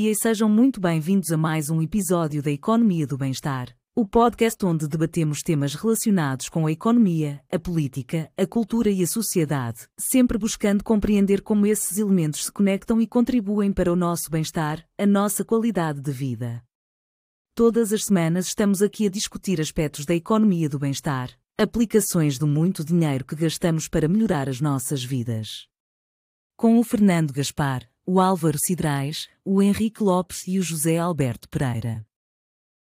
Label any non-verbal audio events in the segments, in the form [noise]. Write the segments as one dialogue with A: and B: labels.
A: dia e sejam muito bem-vindos a mais um episódio da Economia do Bem-Estar, o podcast onde debatemos temas relacionados com a economia, a política, a cultura e a sociedade, sempre buscando compreender como esses elementos se conectam e contribuem para o nosso bem-estar, a nossa qualidade de vida. Todas as semanas estamos aqui a discutir aspectos da economia do bem-estar, aplicações do muito dinheiro que gastamos para melhorar as nossas vidas. Com o Fernando Gaspar, o Álvaro Cidrais, o Henrique Lopes e o José Alberto Pereira.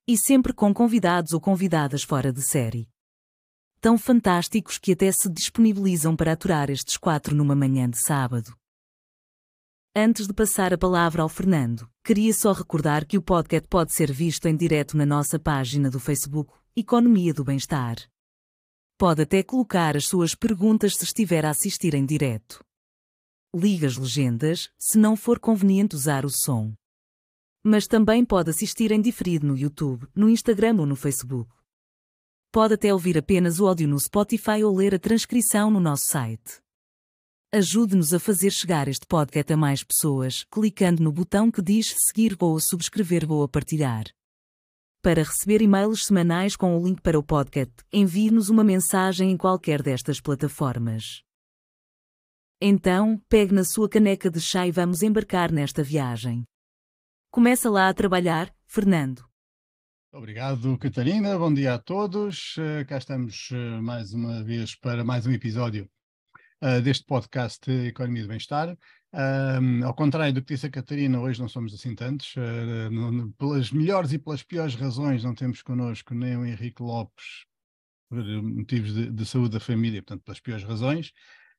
A: E sempre com convidados ou convidadas fora de série. Tão fantásticos que até se disponibilizam para aturar estes quatro numa manhã de sábado. Antes de passar a palavra ao Fernando, queria só recordar que o podcast pode ser visto em direto na nossa página do Facebook, Economia do Bem-Estar. Pode até colocar as suas perguntas se estiver a assistir em direto. Liga as legendas, se não for conveniente usar o som. Mas também pode assistir em diferido no YouTube, no Instagram ou no Facebook. Pode até ouvir apenas o áudio no Spotify ou ler a transcrição no nosso site. Ajude-nos a fazer chegar este podcast a mais pessoas, clicando no botão que diz seguir ou subscrever ou partilhar. Para receber e-mails semanais com o link para o podcast, envie-nos uma mensagem em qualquer destas plataformas. Então, pegue na sua caneca de chá e vamos embarcar nesta viagem. Começa lá a trabalhar, Fernando.
B: Obrigado, Catarina. Bom dia a todos. Uh, cá estamos uh, mais uma vez para mais um episódio uh, deste podcast Economia do Bem-Estar. ao contrário do que disse a Catarina, hoje não somos assim tantos. No, pelas melhores e pelas piores razões, não temos connosco nem o Henrique Lopes, por motivos de, de saúde da família, portanto, pelas piores razões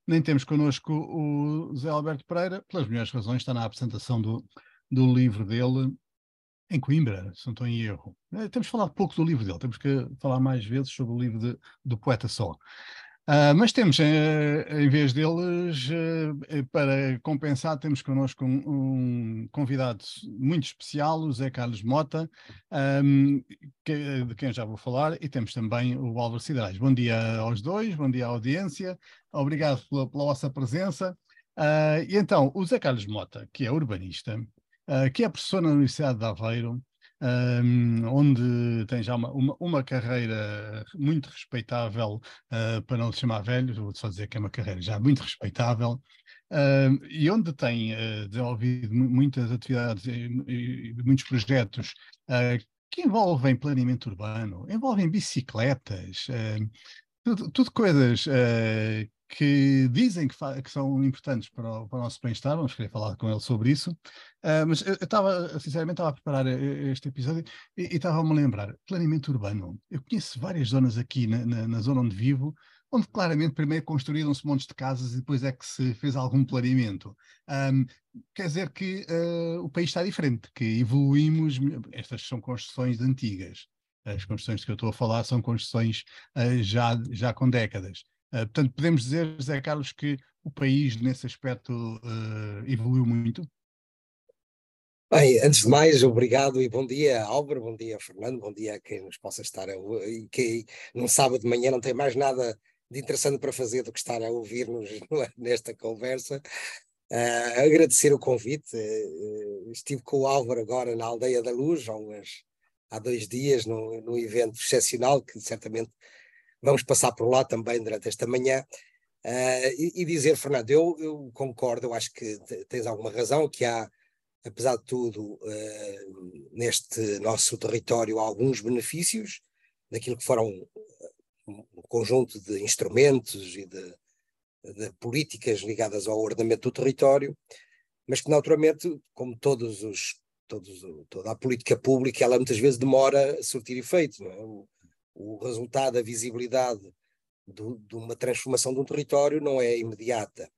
B: nem temos connosco o Zé Alberto Pereira, pelas melhores razões, está na apresentação do, do livro dele em Coimbra, se não estou em erro. É, temos falado pouco do livro dele, temos que falar mais vezes sobre o livro de, do poeta só. Uh, mas temos, uh, em vez deles, uh, para compensar, temos connosco um, um, convidado muito especial, o Zé Carlos Mota, um, que, de quem já vou falar, e temos também o Álvaro Cidrais. Bom dia aos dois, bom dia à audiência, obrigado pela, pela vossa presença. e então, o Zé Carlos Mota, que é urbanista, que é professor na Universidade de Aveiro, um, onde tem já uma, uma, uma carreira muito respeitável, uh, para não se chamar velho, vou só dizer que é uma carreira já muito respeitável, uh, e onde tem uh, desenvolvido muitas atividades e, e muitos projetos ah, que envolvem planeamento urbano, envolvem bicicletas, tudo, tudo, coisas que dizem que, que são importantes para o, para o nosso bem-estar, vamos querer falar com ele sobre isso, uh, mas eu estava, sinceramente, estava a preparar este episódio e estava-me a lembrar, planeamento urbano, eu conheço várias zonas aqui na, na, na zona onde vivo, onde claramente primeiro construíram-se montes de casas e depois é que se fez algum planeamento. Um, quer dizer que uh, o país está diferente, que evoluímos, estas são construções antigas, as construções que eu estou a falar são construções uh, já, já com décadas. Uh, portanto, podemos dizer, José Carlos, que o país nesse aspecto evoluiu muito?
C: Bem, antes de mais, obrigado e bom dia, Álvaro, bom dia, Fernando, bom dia a quem nos possa estar a e que num sábado de manhã não tem mais nada de interessante para fazer do que estar a ouvir-nos [laughs] nesta conversa. Uh, agradecer o convite. Uh, estive com o Álvaro agora na Aldeia da Luz, há, umas, há dois dias, num, num evento excepcional que certamente vamos passar por lá também durante esta manhã. Uh, e, e, dizer, Fernando, eu, eu, concordo, eu acho que tens alguma razão, que há, apesar de tudo, uh, neste nosso território, alguns benefícios daquilo que foram um conjunto de instrumentos e de, de políticas ligadas ao ordenamento do território, mas que naturalmente, como todos os, todos, toda a política pública, ela muitas vezes demora a surtir efeito. É? o resultado, a visibilidade do, de uma transformação de um território não é imediata,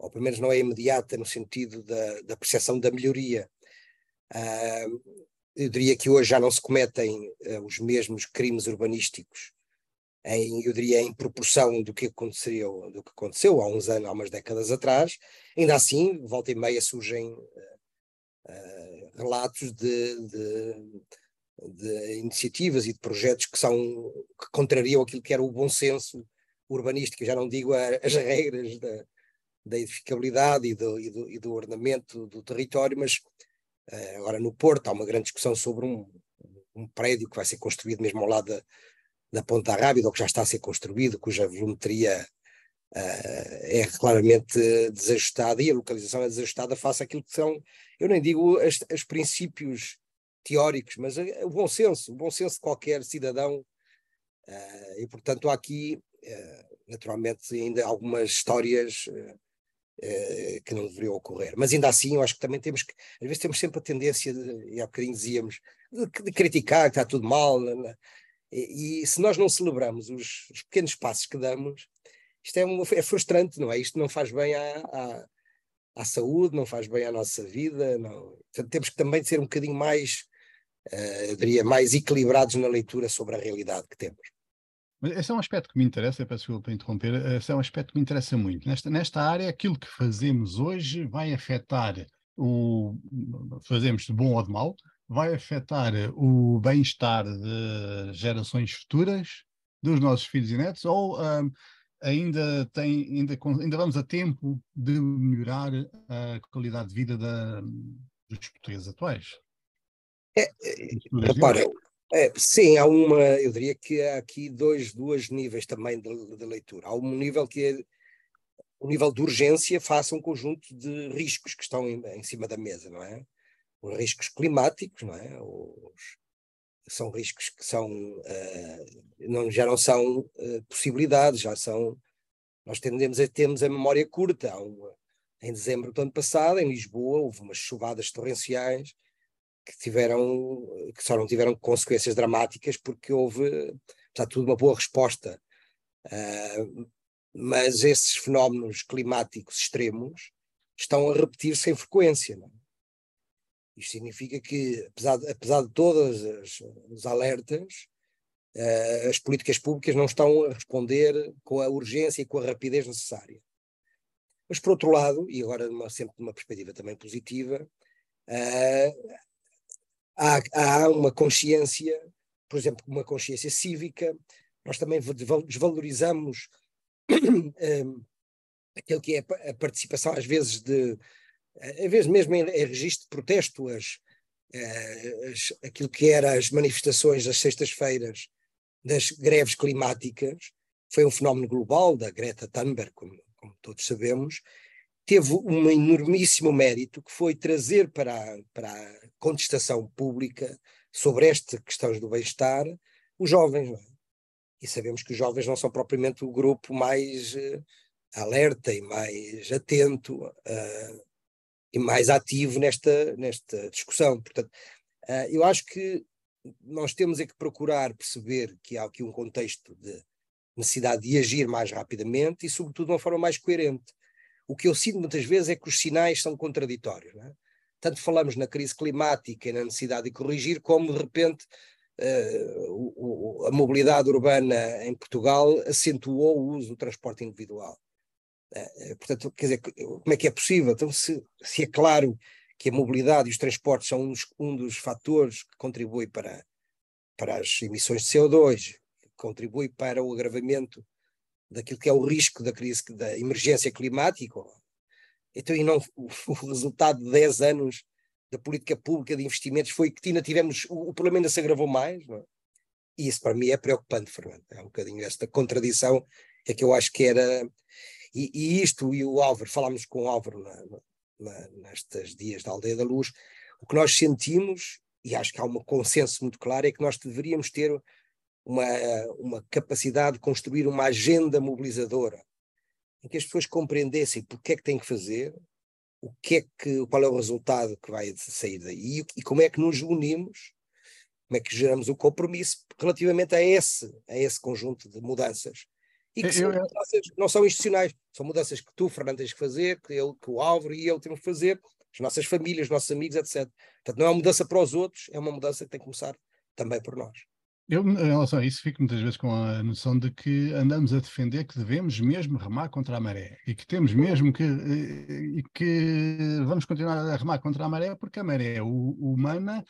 C: ou pelo menos não é imediata no sentido da, da percepção da melhoria. Uh, eu diria que hoje já não se cometem uh, os mesmos crimes urbanísticos em, eu diria, em proporção do que aconteceu, do que aconteceu há uns anos, há umas décadas atrás, ainda assim, volta e meia surgem uh, relatos de, de, de iniciativas e de projetos que são que contrariam aquilo que era o bom senso urbanístico, já não digo as regras da, da edificabilidade e do, e, do, e do ordenamento do território, mas Uh, agora, no Porto, há uma grande discussão sobre um, um prédio que vai ser construído mesmo ao lado da, Ponta Rábida, ou que já está a ser construído, cuja volumetria uh, é claramente desajustada e a localização é desajustada face àquilo que são, eu nem digo os princípios teóricos, mas o bom senso, o bom senso de qualquer cidadão. E, portanto, há aqui, naturalmente, ainda algumas histórias que não deveriam ocorrer. Mas ainda assim, eu acho que também temos que, às vezes temos sempre a tendência, de, e há bocadinho dizíamos, de, de criticar que está tudo mal, né? né e, e, se nós não celebramos os, os, pequenos passos que damos, isto é, é frustrante, não é? Isto não faz bem à, à, à, saúde, não faz bem à nossa vida. Não. Portanto, temos que também ser um bocadinho mais, uh, eu diria, mais equilibrados na leitura sobre a realidade que temos.
B: Mas esse é um aspecto que me interessa, peço desculpa para interromper, esse é um aspecto que me interessa muito. Nesta, nesta área, aquilo que fazemos hoje vai afetar o. fazemos de bom ou de mal, vai afetar o bem-estar de gerações futuras, dos nossos filhos e netos, ou um, ainda, tem, ainda, ainda vamos a tempo de melhorar a qualidade de vida da, dos portugueses atuais?
C: É, é repara, é, sim, há uma, eu diria que há aqui dois, dois níveis também de, de leitura. Há um nível que é o nível de urgência face a um conjunto de riscos que estão em, em cima da mesa, não é? os riscos climáticos, não é? Os, são riscos que são, uh, não, já não são uh, possibilidades, já são. Nós tendemos a termos a memória curta. Um, em dezembro do ano passado, em Lisboa, houve umas chuvadas torrenciais que tiveram, que só não tiveram consequências dramáticas porque houve, está tudo, uma boa resposta. Uh, mas esses fenómenos climáticos extremos estão a repetir-se em frequência. Não é? Isto significa que, apesar de, apesar de todos os alertas, uh, as políticas públicas não estão a responder com a urgência e com a rapidez necessária. Mas, por outro lado, e agora numa, sempre numa perspectiva também positiva, uh, há, há uma consciência, por exemplo, uma consciência cívica, nós também desvalorizamos [coughs] um, eh, aquilo que é a participação, às vezes, de, às vezes mesmo em, em registro de protesto, as, eh, as, aquilo que eram as manifestações das sextas-feiras das greves climáticas, foi um fenómeno global da Greta Thunberg, como, como, todos sabemos, teve um enormíssimo mérito que foi trazer para a, para a contestação pública sobre estas questões do bem-estar os jovens. É? E sabemos que os jovens não são propriamente o grupo mais uh, alerta e mais atento uh, e mais ativo nesta, nesta discussão. Portanto, uh, eu acho que nós temos é que procurar perceber que há aqui um contexto de necessidade de agir mais rapidamente e, sobretudo, de uma forma mais coerente. O que eu sinto muitas vezes é que os sinais são contraditórios. É? Tanto falamos na crise climática e na necessidade de corrigir, como de repente uh, o, o, a mobilidade urbana em Portugal acentuou o uso do transporte individual. Eh, portanto, quer dizer, como é que é possível? Então, se, se é claro que a mobilidade e os transportes são um dos, um dos fatores que contribui para, para as emissões de CO2, que contribui para o agravamento daquilo que é o risco da crise, da emergência climática, então e não, o, [laughs] resultado de 10 anos da política pública de investimentos foi que ainda tivemos, o, o problema ainda se agravou mais, é? e isso para mim é preocupante, Fernando, é um bocadinho esta contradição, é que eu acho que era, e, e isto, e o Álvaro, falámos com o Álvaro na, na, nestes dias da Aldeia da Luz, o que nós sentimos, e acho que há um consenso muito claro, é que nós deveríamos ter uma, uma capacidade de construir uma agenda mobilizadora, em que as pessoas compreendessem porque é que têm que fazer, o que é que, qual é o resultado que vai sair daí e como é que nos unimos, como é que geramos o compromisso relativamente a esse, a esse conjunto de mudanças e que são mudanças, não são institucionais, são mudanças que tu, Fernando, tens que fazer, que, eu, que o Álvaro e eu temos que fazer, as nossas famílias, os nossos amigos, etc. Portanto, não é uma mudança para os outros, é uma mudança que tem que começar também por nós.
B: Eu, em relação a isso, fico muitas vezes com a noção de que andamos a defender que devemos mesmo remar contra a maré e que temos mesmo que, e que vamos continuar a remar contra a maré porque a maré humana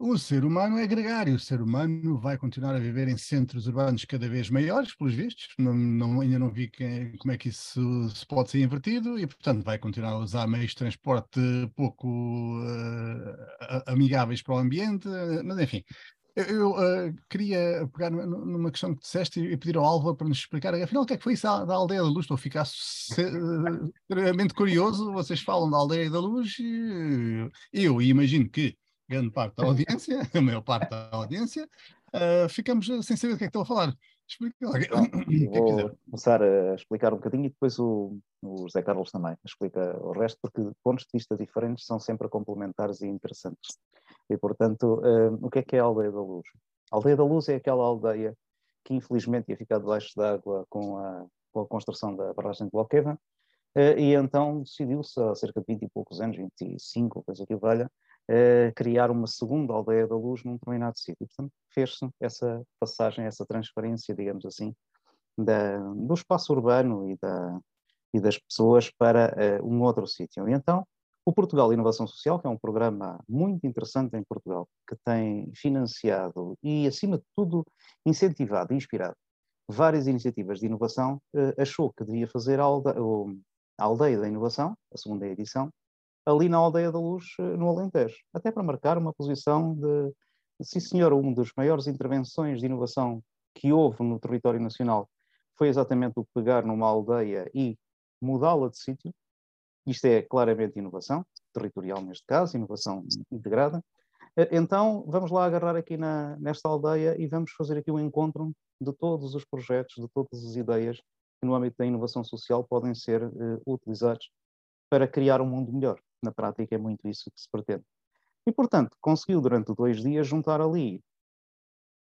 B: O ser humano é gregário, o ser humano vai continuar a viver em centros urbanos cada vez maiores, pelos vistos. Não, não, ainda não vi que, como é que isso se pode ser invertido e, portanto, vai continuar a usar meios de transporte pouco uh, amigáveis para o ambiente, mas enfim. Eu, uh, queria pegar numa questão que disseste e pedir ao Alva para nos explicar, afinal, o que é que foi isso da Aldeia da Luz? Estou a ficar extremamente curioso. Vocês falam da Aldeia da Luz e eu imagino que grande parte da audiência, [laughs] a maior parte da audiência, uh, ficamos sem saber do que é que estou a falar. Explica lá. [coughs]
D: É vou começar a explicar um bocadinho e depois o, o José Carlos também explica o resto, porque pontos de vista diferentes são sempre complementares e interessantes. E, portanto, uh, o que é que é a Aldeia da Luz? A Aldeia da Luz é aquela aldeia que infelizmente ia ficar debaixo d'água com a, com a construção da barragem de Bloqueva, uh, e então decidiu-se há cerca de 20 e poucos anos, 25, coisa que valha, criar uma segunda aldeia da luz num determinado sítio. Portanto, fez-se essa passagem, essa transferência, digamos assim, da, do espaço urbano e, da, e das pessoas para uh, um outro sítio. E então, o Portugal Inovação Social, que é um programa muito interessante em Portugal, que tem financiado e, acima de tudo, incentivado e inspirado várias iniciativas de inovação, uh, achou que devia fazer a, a Aldeia da Inovação, a segunda edição, ali na Aldeia da Luz, eh, no Alentejo, até para marcar uma posição de, sim senhor, uma das maiores intervenções de inovação que houve no território nacional foi exatamente o pegar numa aldeia e mudá-la de sítio. Isto é claramente inovação, territorial neste caso, inovação integrada. Eh, então, vamos lá agarrar aqui na, nesta aldeia e vamos fazer aqui um encontro de todos os projetos, de todas as ideias que no âmbito da inovação social podem ser uh, utilizados para criar um mundo melhor. Na prática é muito isso que se pretende. E, portanto, conseguiu durante dois dias juntar ali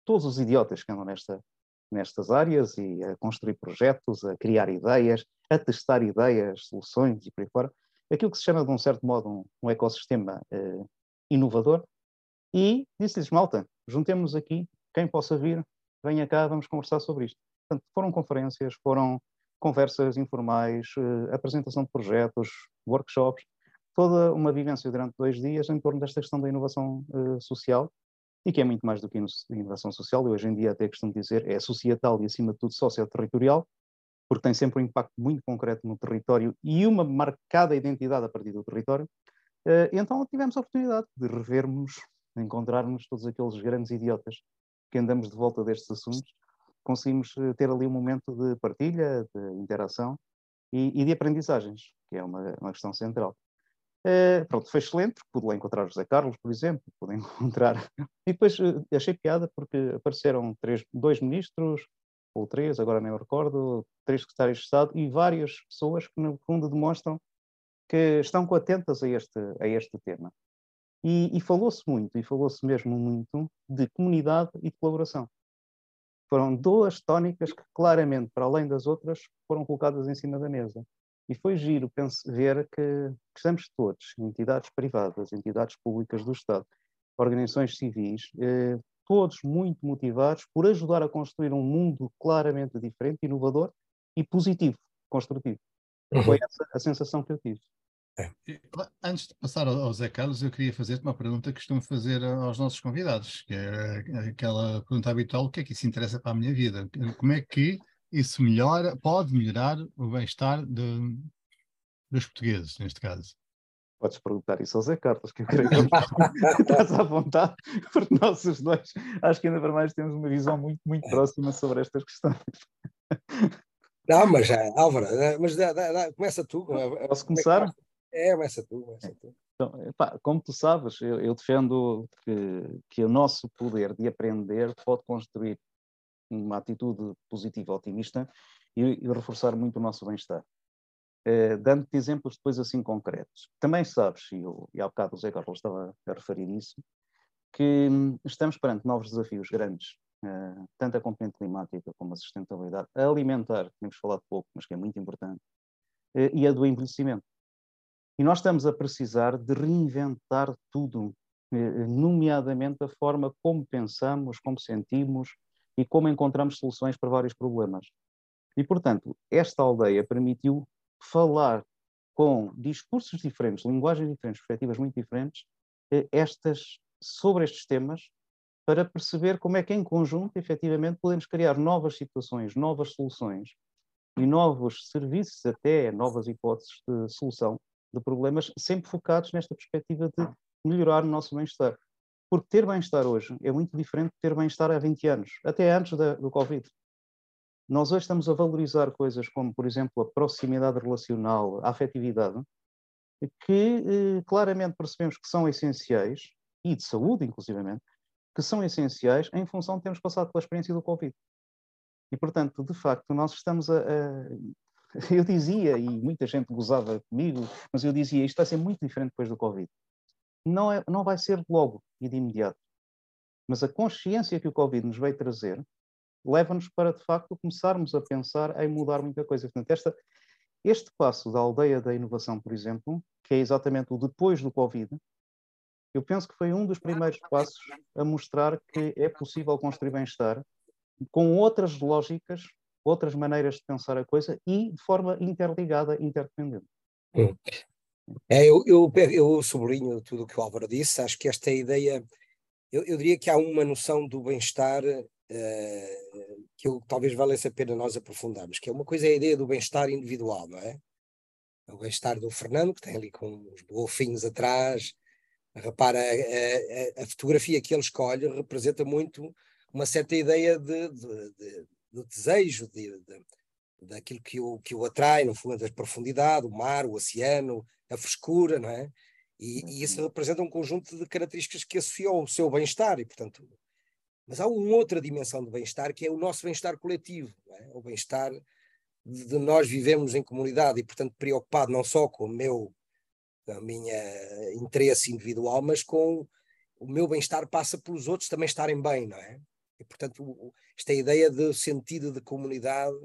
D: todos os idiotas que andam nesta, nestas áreas e a construir projetos, a criar ideias, a testar ideias, soluções e por aí fora. Aquilo que se chama, de um certo modo, um, um ecossistema eh, inovador. E disse-lhes, malta, juntemos aqui, quem possa vir, venha cá, vamos conversar sobre isto. Portanto, foram conferências, foram conversas informais, eh, apresentação de projetos, workshops, toda uma vivência durante dois dias em torno desta questão da inovação uh, social e que é muito mais do que inovação social, e hoje em dia até costumo dizer é societal e acima de tudo socioterritorial, porque tem sempre um impacto muito concreto no território e uma marcada identidade a partir do território. Uh, então tivemos a oportunidade de revermos, de encontrarmos todos aqueles grandes idiotas que andamos de volta destes assuntos, conseguimos eh, ter ali um momento de partilha, de interação e, e de aprendizagens, que é uma, uma questão central. Uh, pronto, foi excelente, porque pude lá encontrar José Carlos, por exemplo, pude [laughs] encontrar. E depois uh, achei piada porque apareceram três, dois ministros, ou três, agora nem me recordo, três secretários de Estado e várias pessoas que, no fundo, demonstram que estão atentas a este, a este tema. E, e falou-se muito, e falou-se mesmo muito, de comunidade e de colaboração. Foram duas tónicas que, claramente, para além das outras, foram colocadas em cima da mesa. E foi giro penso, ver que, estamos todos, entidades privadas, entidades públicas do Estado, organizações civis, eh, todos muito motivados por ajudar a construir um mundo claramente diferente, inovador e positivo, construtivo. Uhum. Foi essa a sensação que eu tive.
B: É. Antes de passar ao Zé Carlos, eu queria fazer uma pergunta que costumo fazer aos nossos convidados, que é aquela pergunta habitual: o que é que isso interessa para a minha vida? Como é que isso melhora, pode melhorar o bem-estar dos portugueses, neste caso.
D: Podes perguntar isso ao Zé Carlos, que eu creio que [laughs] estás à vontade, porque nós os dois, acho que ainda para mais temos uma visão muito, muito próxima sobre estas questões.
C: Não, mas já, Álvaro, mas dá, dá, dá, começa tu.
D: Posso começar?
C: É, começa tu, começa tu.
D: Então, epá, como tu sabes, eu, eu defendo que, que o nosso poder de aprender pode construir uma atitude positiva, otimista e, e reforçar muito o nosso bem-estar. Uh, Dando-te exemplos depois assim concretos. Também sabes, e, eu, e há bocado o Zé Carlos estava a referir isso, que hum, estamos perante novos desafios grandes, uh, tanto a componente climática como a sustentabilidade, a alimentar, temos falado pouco, mas que é muito importante, uh, e a do envelhecimento. E nós estamos a precisar de reinventar tudo, nomeadamente a forma como pensamos, como sentimos, e como encontramos soluções para vários problemas. E, portanto, esta aldeia permitiu falar com discursos diferentes, linguagens diferentes, perspectivas muito diferentes, estas sobre estes temas para perceber como é que, em conjunto, efetivamente, podemos criar novas situações, novas soluções e novos serviços, até novas hipóteses de solução de problemas, sempre focados nesta perspectiva de melhorar o nosso bem-estar. Porque ter bem-estar hoje é muito diferente de ter bem-estar há 20 anos, até antes da, do Covid. Nós hoje estamos a valorizar coisas como, por exemplo, a proximidade relacional, a afetividade, que eh, claramente percebemos que são essenciais, e de saúde, inclusivamente, que são essenciais em função de termos passado pela experiência do Covid. E, portanto, de facto, nós estamos a, a, [laughs] Eu dizia, e muita gente gozava comigo, mas eu dizia, isto vai ser muito diferente depois do Covid. Não, é, não vai ser logo e de imediato. Mas a consciência que o Covid nos veio trazer leva-nos para, de facto, começarmos a pensar em mudar muita coisa. Portanto, esta, este passo da aldeia da inovação, por exemplo, que é exatamente o depois do Covid, eu penso que foi um dos primeiros passos a mostrar que é possível construir bem-estar com outras lógicas, outras maneiras de pensar a coisa e de forma interligada, interdependente.
C: Hum. É, eu, eu, eu sublinho tudo o que o Álvaro disse, acho que esta ideia, eu, eu diria que há uma noção do bem-estar uh, que eu, talvez valesse a pena nós aprofundarmos, que é uma coisa é a ideia do bem-estar individual, não é? O bem-estar do Fernando, que tem ali com os golfinhos atrás, Repara, a, a, a, fotografia que ele escolhe representa muito uma certa ideia de, de, de, de desejo, de, daquilo que o, que o atrai, no fundo, da profundidade, o mar, o oceano, a frescura, não é? E, e isso uhum. representa um conjunto de características que associou ao seu bem-estar, e portanto. Mas há uma outra dimensão do bem-estar que é o nosso bem-estar coletivo, é? o bem-estar de nós vivemos em comunidade e, portanto, preocupado não só com o meu a minha interesse individual, mas com o meu bem-estar passa pelos outros também estarem bem, não é? E, portanto, esta ideia de sentido de comunidade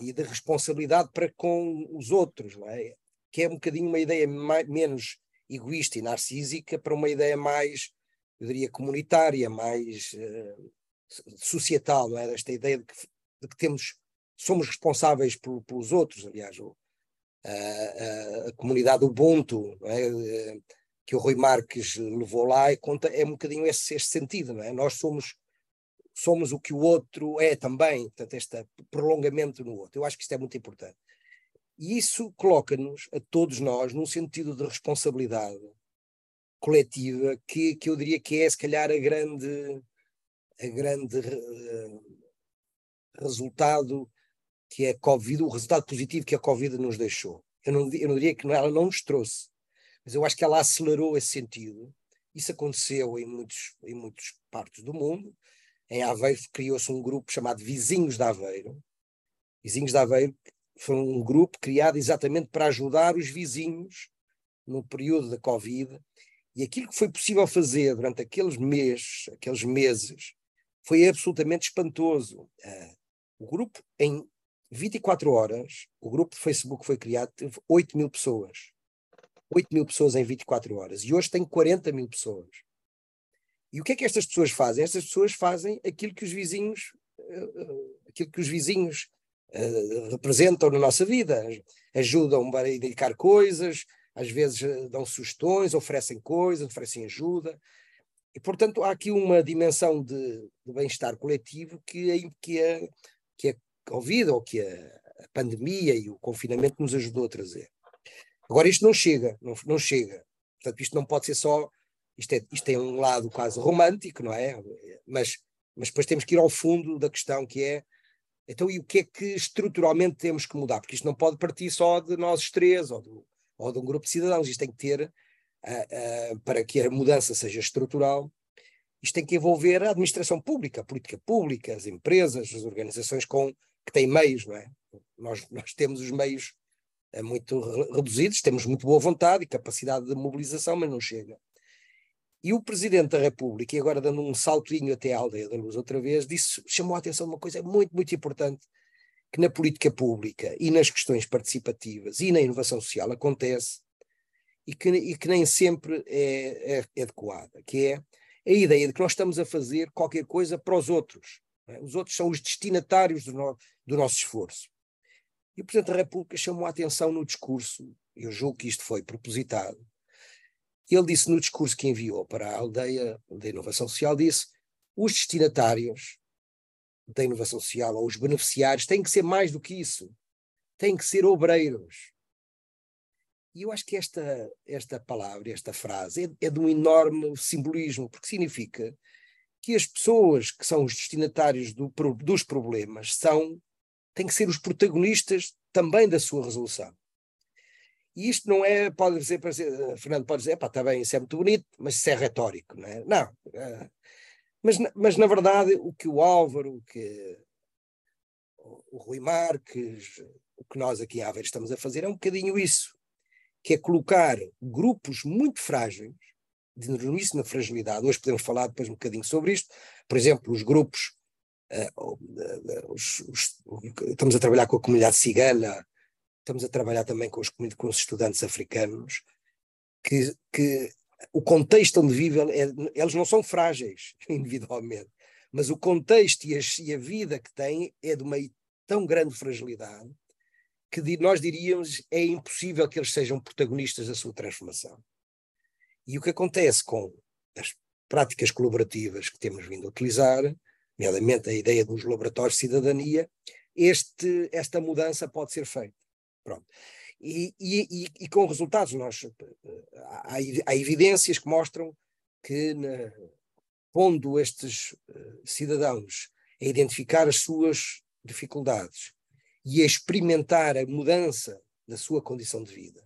C: e de responsabilidade para com os outros, não é? Que é um bocadinho uma ideia mais, menos egoísta e narcísica para uma ideia mais, eu diria, comunitária, mais uh, societal, não é? Esta ideia de que, de que temos, somos responsáveis por, pelos outros, aliás, o, a, a, comunidade Ubuntu, é? que o Rui Marques levou lá, e conta, é um bocadinho esse, esse sentido, não é? Nós somos somos o que o outro é também, portanto, este prolongamento no outro. Eu acho que isto é muito importante. E isso coloca-nos, a todos nós, num sentido de responsabilidade coletiva que, que eu diria que é, se calhar, a grande, a grande uh, resultado que a Covid, o resultado positivo que a Covid nos deixou. Eu não, eu não diria que ela não nos trouxe, mas eu acho que ela acelerou esse sentido. Isso aconteceu em muitos, em muitas partes do mundo. Em Aveiro criou-se um grupo chamado Vizinhos de Aveiro. Vizinhos de Aveiro foi um grupo criado exatamente para ajudar os vizinhos no período da Covid. E aquilo que foi possível fazer durante aqueles meses, aqueles meses, foi absolutamente espantoso. Uh, o grupo, em 24 horas, o grupo de Facebook foi criado, teve 8 mil pessoas. 8 mil pessoas em 24 horas. E hoje tem 40 mil pessoas. E o que é que estas pessoas fazem? Estas pessoas fazem aquilo que os vizinhos, uh, aquilo que os vizinhos uh, representam na nossa vida. Ajudam a indicar coisas, às vezes dão sugestões, oferecem coisas, oferecem ajuda. E, portanto, há aqui uma dimensão de, de bem-estar coletivo que, que, é, que é Covid ou que a, a, pandemia e o confinamento nos ajudou a trazer. Agora, isto não chega, não, não chega. Portanto, isto não pode ser só. Isto, é, isto tem um lado quase romântico, não é? Mas, mas depois temos que ir ao fundo da questão que é. Então, e o que é que estruturalmente temos que mudar? Porque isto não pode partir só de nós três ou, do, ou de um grupo de cidadãos. Isto tem que ter, uh, uh, para que a mudança seja estrutural, isto tem que envolver a administração pública, a política pública, as empresas, as organizações com que têm meios, não é? Nós, nós temos os meios é, muito reduzidos, temos muito boa vontade e capacidade de mobilização, mas não chega. E o Presidente da República, e agora dando um saltinho até à aldeia da luz outra vez, disse, chamou a atenção de uma coisa muito, muito importante, que na política pública e nas questões participativas e na inovação social acontece e que, e que nem sempre é, é, é adequada, que é a ideia de que nós estamos a fazer qualquer coisa para os outros. É? Os outros são os destinatários do, no, do nosso esforço. E o Presidente da República chamou a atenção no discurso, eu julgo que isto foi propositado, Ele disse no discurso que enviou para a aldeia da inovação social, disse os destinatários da inovação social ou os beneficiários têm que ser mais do que isso. Têm que ser obreiros. E eu acho que esta, esta palavra, esta frase, é, é de um enorme simbolismo, porque significa que as pessoas que são os destinatários do, dos problemas são, têm que ser os protagonistas também da sua resolução. E isto não é, pode dizer, Fernando pode dizer, pá, está bem, isso é muito bonito, mas isso é retórico, não é? Não. É, mas, mas, na verdade, o que o Álvaro, o que o Rui Marques, o que nós aqui em Aveiro estamos a fazer é um bocadinho isso, que é colocar grupos muito frágeis, de enormíssima fragilidade, hoje podemos falar depois um bocadinho sobre isto, por exemplo, os grupos, uh, os, os, estamos a trabalhar com a comunidade cigana, estamos a trabalhar também com os, com os estudantes africanos, que, que o contexto onde vivem, é, eles não são frágeis [laughs] individualmente, mas o contexto e a, e a vida que têm é de uma tão grande fragilidade que nós diríamos é impossível que eles sejam protagonistas da sua transformação. E o que acontece com as práticas colaborativas que temos vindo a utilizar, nomeadamente a ideia dos laboratórios de cidadania, este, esta mudança pode ser feita. Pronto. E, e, e, com resultados. Nós, há, há evidências que mostram que, na, pondo estes uh, cidadãos a identificar as suas dificuldades e a experimentar a mudança da sua condição de vida,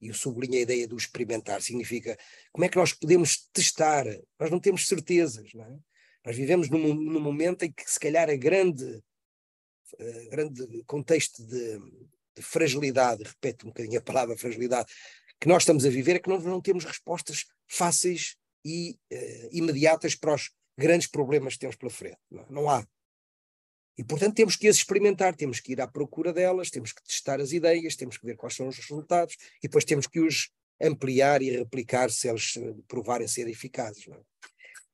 C: e eu sublinho a ideia do experimentar, significa como é que nós podemos testar? Nós não temos certezas, não é? Nós vivemos num, num momento em que, se calhar, a grande, uh, grande contexto de fragilidade, repete um bocadinho a palavra fragilidade, que nós estamos a viver é que nós não temos respostas fáceis e uh, imediatas para os grandes problemas que temos pela frente. Não, não, há. E, portanto, temos que as experimentar, temos que ir à procura delas, temos que testar as ideias, temos que ver quais são os resultados e depois temos que os ampliar e replicar se eles provarem ser eficazes. Não é?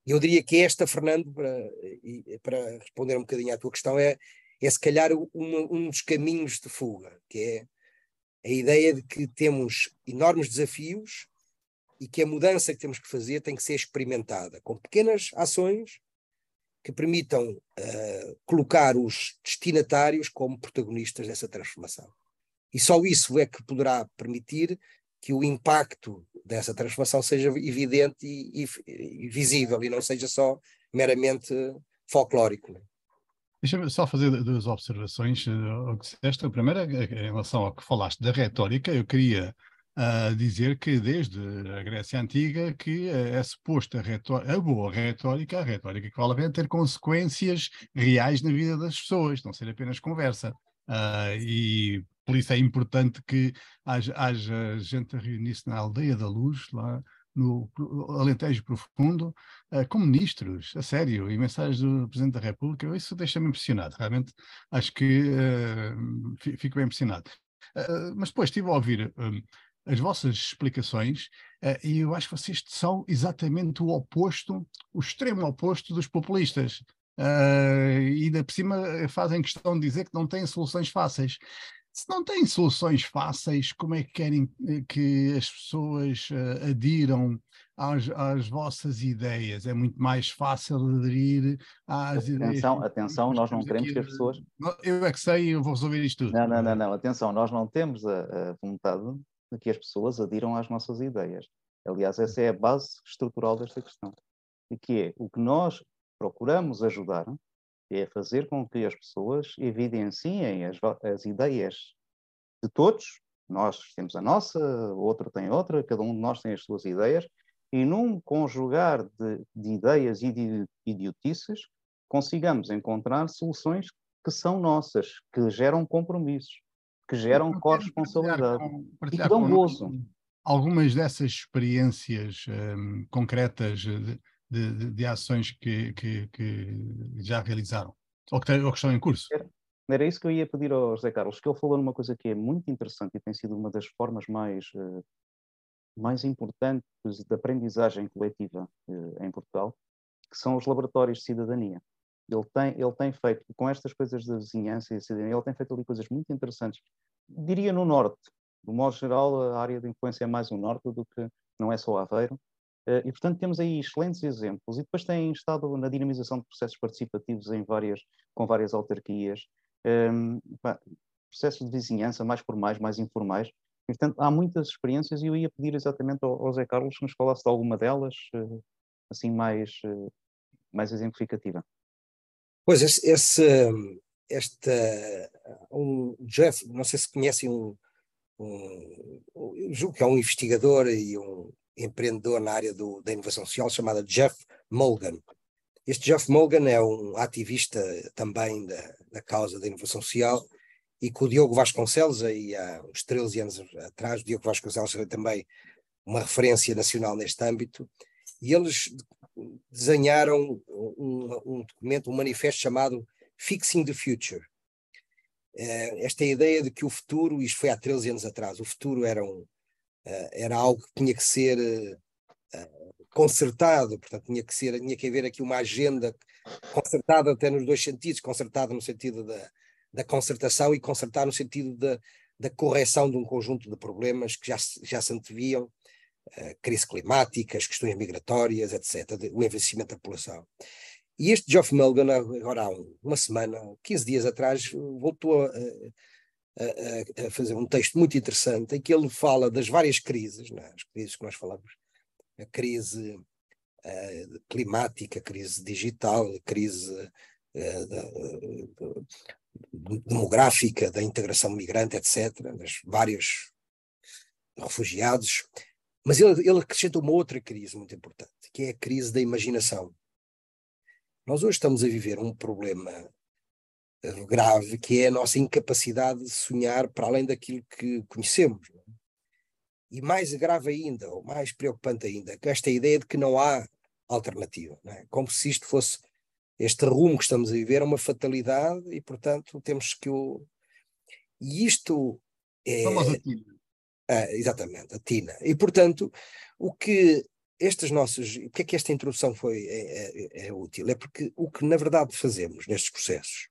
C: Eu diria que esta, Fernando, para, para responder um bocadinho à tua questão, é, é se calhar um, dos caminhos de fuga, que é a ideia de que temos enormes desafios e que a mudança que temos que fazer tem que ser experimentada com pequenas ações que permitam uh, colocar os destinatários como protagonistas dessa transformação. E só isso é que poderá permitir que o impacto dessa transformação seja evidente e, e, e visível e não seja só meramente folclórico. Né?
B: Deixa-me só fazer duas observações ao eh, que disseste. A primeira, eh, em relação ao que falaste da retórica, eu queria uh, dizer que desde a Grécia Antiga que uh, é suposto a, a, boa retórica, a retórica que vale a pena ter consequências reais na vida das pessoas, não ser apenas conversa. Uh, e por isso é importante que haja, haja gente a reunir-se na Aldeia da Luz, lá no Alentejo Profundo, uh, com ministros, a sério, e mensagens do Presidente da República, isso deixa-me impressionado, realmente acho que uh, fico bem impressionado. Uh, mas depois estive a ouvir as vossas explicações e eu acho que vocês são exatamente o oposto, o extremo oposto dos populistas. Uh, e ainda por cima fazem questão de dizer que não têm soluções fáceis se não têm soluções fáceis, como é que querem eh, que as pessoas uh, adiram às, às, vossas ideias? É muito mais fácil aderir às
D: atenção,
B: ideias.
D: Atenção, atenção, nós não queremos que as pessoas.
B: Eu é que sei, eu vou resolver isto tudo.
D: Não, não, não, não. atenção, nós não temos a, a vontade de que as pessoas adiram às nossas ideias. Aliás, essa é a base estrutural desta questão. E que é o que nós procuramos ajudar é fazer com que as pessoas evidenciem as, as ideias de todos. Nós temos a nossa, o outro tem outra, cada um de nós tem as suas ideias, e num conjugar de, de ideias e de idiotices, consigamos encontrar soluções que são nossas, que geram compromissos, que geram corresponsabilidade e que dão gozo.
B: Algumas dessas experiências um, concretas de, de, de, de ações que, que, que, já realizaram? Ou que, ou que estão em curso?
D: Era, isso que eu ia pedir ao José Carlos, que ele falou numa coisa que é muito interessante e tem sido uma das formas mais, uh, mais importantes de aprendizagem coletiva uh, em Portugal, que são os laboratórios de cidadania. Ele tem, ele tem feito, com estas coisas da vizinhança e cidadania, ele tem feito ali coisas muito interessantes. Diria no Norte, de modo geral, a área de influência é mais o Norte do que não é só Aveiro. Uh, e, portanto, temos aí excelentes exemplos. E depois têm estado na dinamização de processos participativos em várias, com várias autarquias, um, pá, processos de vizinhança mais formais, mais informais. E, portanto, há muitas experiências e eu ia pedir exatamente ao, ao Zé Carlos que nos falasse de alguma delas, uh, assim, mais, uh, mais exemplificativa.
C: Pois, esse, esse esta, um Jeff, não sei se conhecem um, um, julgo que é um investigador e um empreendedor na área do, da inovação social chamado Jeff Mulgan. Este Jeff Mulgan é um ativista também da, da causa da inovação social e com o Diogo Vasconcelos, aí há uns 13 anos atrás, o Diogo Vasconcelos foi também uma referência nacional neste âmbito, e eles desenharam um, um documento, um manifesto chamado Fixing the Future. Uh, esta é ideia de que o futuro, isto foi há 13 anos atrás, o futuro era, um, era algo que tinha que ser uh, consertado, portanto tinha que, ser, tinha que haver aqui uma agenda consertada até nos dois sentidos, consertada no sentido da, da concertação e consertar no sentido da, da correção de um conjunto de problemas que já, já se anteviam, crise climática, as questões migratórias, etc., o envelhecimento da população. E este Geoff Mulgan, agora há uma semana, 15 dias atrás, voltou a, a, a, fazer um texto muito interessante em que ele fala das várias crises, né? as crises que nós falamos, a crise uh, climática, a crise digital, a crise uh, da, demográfica, da integração migrante, etc., dos vários refugiados. Mas ele, ele acrescenta uma outra crise muito importante, que é a crise da imaginação nós hoje estamos a viver um problema eh, grave que é a nossa incapacidade de sonhar para além daquilo que conhecemos. É? E mais grave ainda, ou mais preocupante ainda, que esta ideia de que não há alternativa. É? Como se isto fosse, este rumo que estamos a viver é uma fatalidade e, portanto, temos que o. E isto é.
B: a tina.
C: Ah, exatamente, a tina. E, portanto, o que estas nossas. O que é que esta introdução foi, é, é, é, útil? É porque o que na verdade fazemos nestes processos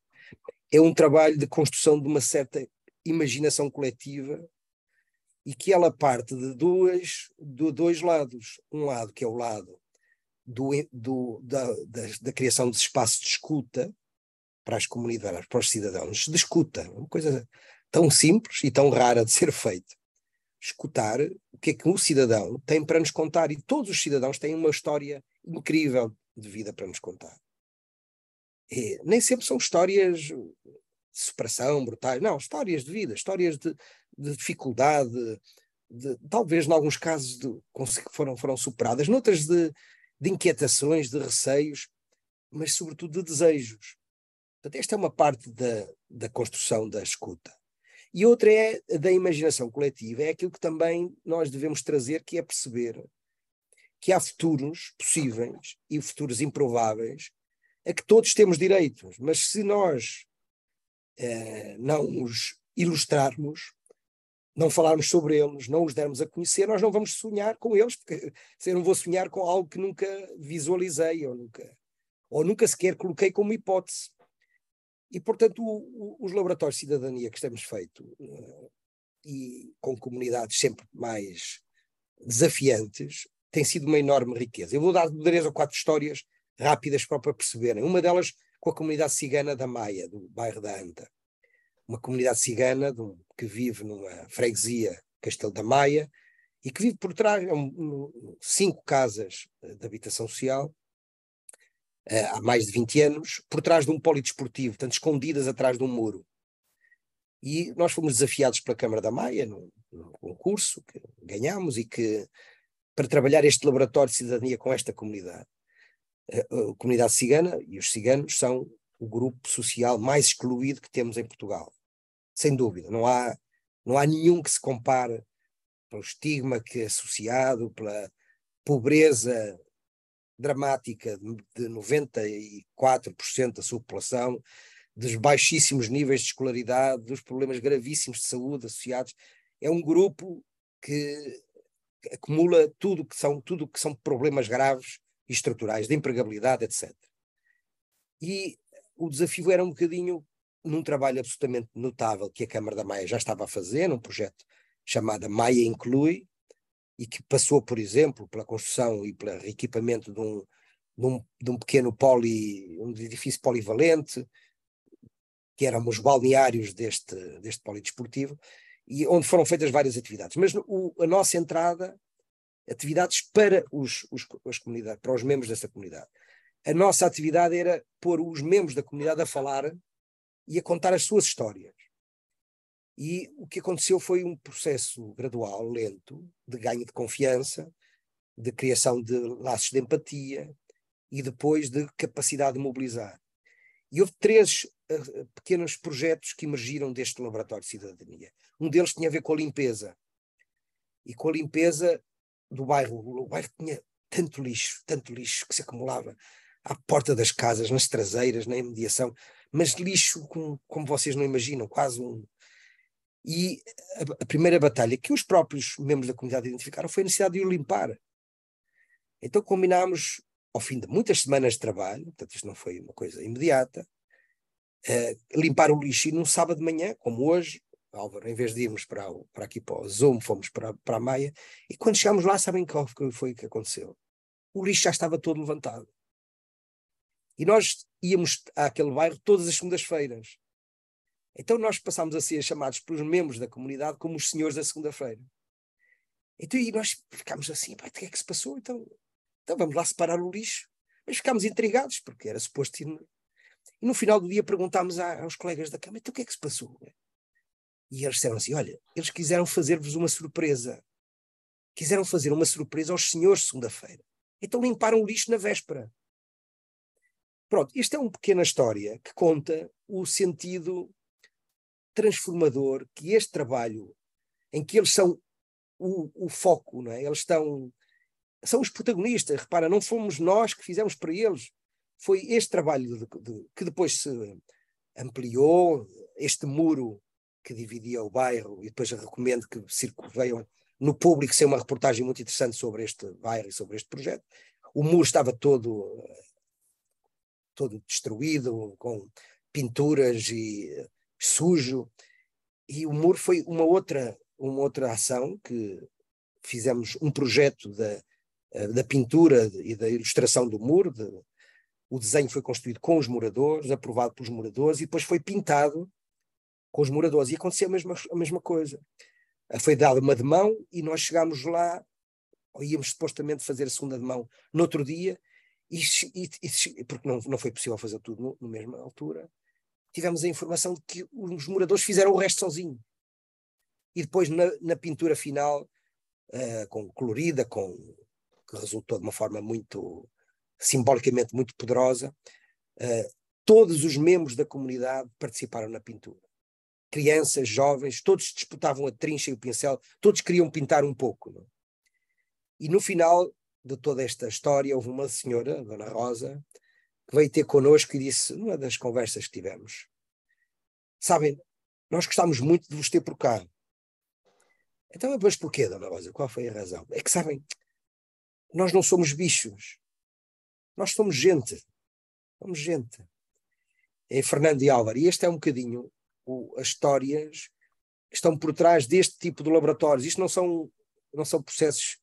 C: é um trabalho de construção de uma certa imaginação coletiva e que ela parte de dois, de dois lados. Um lado que é o lado do, do, da, da, da criação de espaços de escuta para as comunidades, para os cidadãos, de escuta, uma coisa tão simples e tão rara de ser feita escutar o que é que um cidadão tem para nos contar. E todos os cidadãos têm uma história incrível de vida para nos contar. E nem sempre são histórias de superação, brutais. Não, histórias de vida, histórias de, de dificuldade, de, talvez em alguns casos de, foram, foram superadas, noutras de, de inquietações, de receios, mas sobretudo de desejos. Portanto, esta é uma parte da, da construção da escuta. E outra é da imaginação coletiva, é aquilo que também nós devemos trazer, que é perceber que há futuros possíveis e futuros improváveis a que todos temos direitos, mas se nós eh, não os ilustrarmos, não falarmos sobre eles, não os dermos a conhecer, nós não vamos sonhar com eles, porque [laughs] se eu não vou sonhar com algo que nunca visualizei ou nunca, ou nunca sequer coloquei como hipótese. E, portanto, o, o, os laboratórios de cidadania que temos feito, uh, e com comunidades sempre mais desafiantes, tem sido uma enorme riqueza. Eu vou dar três ou quatro histórias rápidas para perceberem. Uma delas com a comunidade cigana da Maia, do bairro da Anta. Uma comunidade cigana um, que vive numa freguesia Castelo da Maia e que vive por trás de um, cinco casas de habitação social uh, há mais de 20 anos, por trás de um polidesportivo, tanto escondidas atrás de um muro. E nós fomos desafiados pela Câmara da Maia, num, num concurso que ganhámos e que, para trabalhar este laboratório de cidadania com esta comunidade. A, a comunidade cigana e os ciganos são o grupo social mais excluído que temos em Portugal. Sem dúvida. Não há, não há nenhum que se compare pelo estigma que é associado, pela pobreza dramática de 94% da sua população, dos baixíssimos níveis de escolaridade, dos problemas gravíssimos de saúde associados. É um grupo que acumula tudo que são tudo que são problemas graves e estruturais de empregabilidade, etc. E o desafio era um bocadinho num trabalho absolutamente notável que a Câmara da Maia já estava a fazer, num projeto chamado Maia Inclui, e que passou, por exemplo, pela construção e pelo equipamento de um, de um, de um pequeno poli, um edifício polivalente, que eram os balneários deste, deste polidesportivo, e onde foram feitas várias atividades. Mas o, a nossa entrada, atividades para os, os, as comunidades, para os membros dessa comunidade. A nossa atividade era pôr os membros da comunidade a falar e a contar as suas histórias. E o que aconteceu foi um processo gradual, lento, de ganho de confiança, de criação de laços de empatia e depois de capacidade de mobilizar. E houve três uh, pequenos projetos que emergiram deste laboratório de cidadania. Um deles tinha a ver com a limpeza. E com a limpeza do bairro. O bairro tinha tanto lixo, tanto lixo que se acumulava à porta das casas, nas traseiras, na imediação, mas lixo como, como vocês não imaginam, quase um, e a, a, primeira batalha que os próprios membros da comunidade identificaram foi a necessidade de o limpar. Então combinámos, ao fim de muitas semanas de trabalho, portanto isto não foi uma coisa imediata, uh, limpar o lixo e num sábado de manhã, como hoje, Álvaro, em vez de irmos para, para aqui para o Zoom, fomos para, para a Maia, e quando chegámos lá, sabem qual foi o que aconteceu? O lixo já estava todo levantado. E nós íamos àquele bairro todas as segundas-feiras. Então nós passámos a ser chamados pelos membros da comunidade como os senhores da segunda-feira. Então e nós ficámos assim, o que é que se passou? Então, então vamos lá separar o lixo. Mas ficámos intrigados, porque era suposto ir. E no final do dia perguntámos aos colegas da Câmara, então o que é que se passou? E eles disseram assim, olha, eles quiseram fazer-vos uma surpresa. Quiseram fazer uma surpresa aos senhores segunda-feira. Então limparam o lixo na véspera. Pronto, isto é uma pequena história que conta o sentido transformador que este trabalho, em que eles são o, o foco, não é? eles estão, são os protagonistas, repara, não fomos nós que fizemos para eles, foi este trabalho de, de, que depois se ampliou, este muro que dividia o bairro, e depois recomendo que circulem no público sem uma reportagem muito interessante sobre este bairro e sobre este projeto. O muro estava todo todo destruído, com pinturas e sujo. E o muro foi uma outra, uma outra ação que fizemos um projeto da, eh, da pintura e da ilustração do muro. De, o desenho foi construído com os moradores, aprovado pelos moradores, e depois foi pintado com os moradores. E aconteceu a mesma, a mesma coisa. Eh, foi dada uma de mão e nós chegámos lá, ou íamos supostamente fazer a segunda de mão no outro dia, e, e, e porque não, não foi possível fazer tudo na mesma altura, tivemos a informação de que os moradores fizeram o resto sozinho. E depois na, na pintura final, uh, com colorida, com, que resultou de uma forma muito simbolicamente muito poderosa, uh, todos os membros da comunidade participaram na pintura. Crianças, jovens, todos disputavam a trincha e o pincel, todos queriam pintar um pouco. Não? É? E no final de toda esta história houve uma senhora, a Dona Rosa, que veio ter connosco e disse, numa das conversas que tivemos, sabem, nós gostamos muito de vos ter por cá. Então, mas porquê, Dona Rosa? Qual foi a razão? É que, sabem, nós não somos bichos. Nós somos gente. Somos gente. É Fernando e Álvaro. E este é um bocadinho o, as histórias que estão por trás deste tipo de laboratórios. Isto não são, não são processos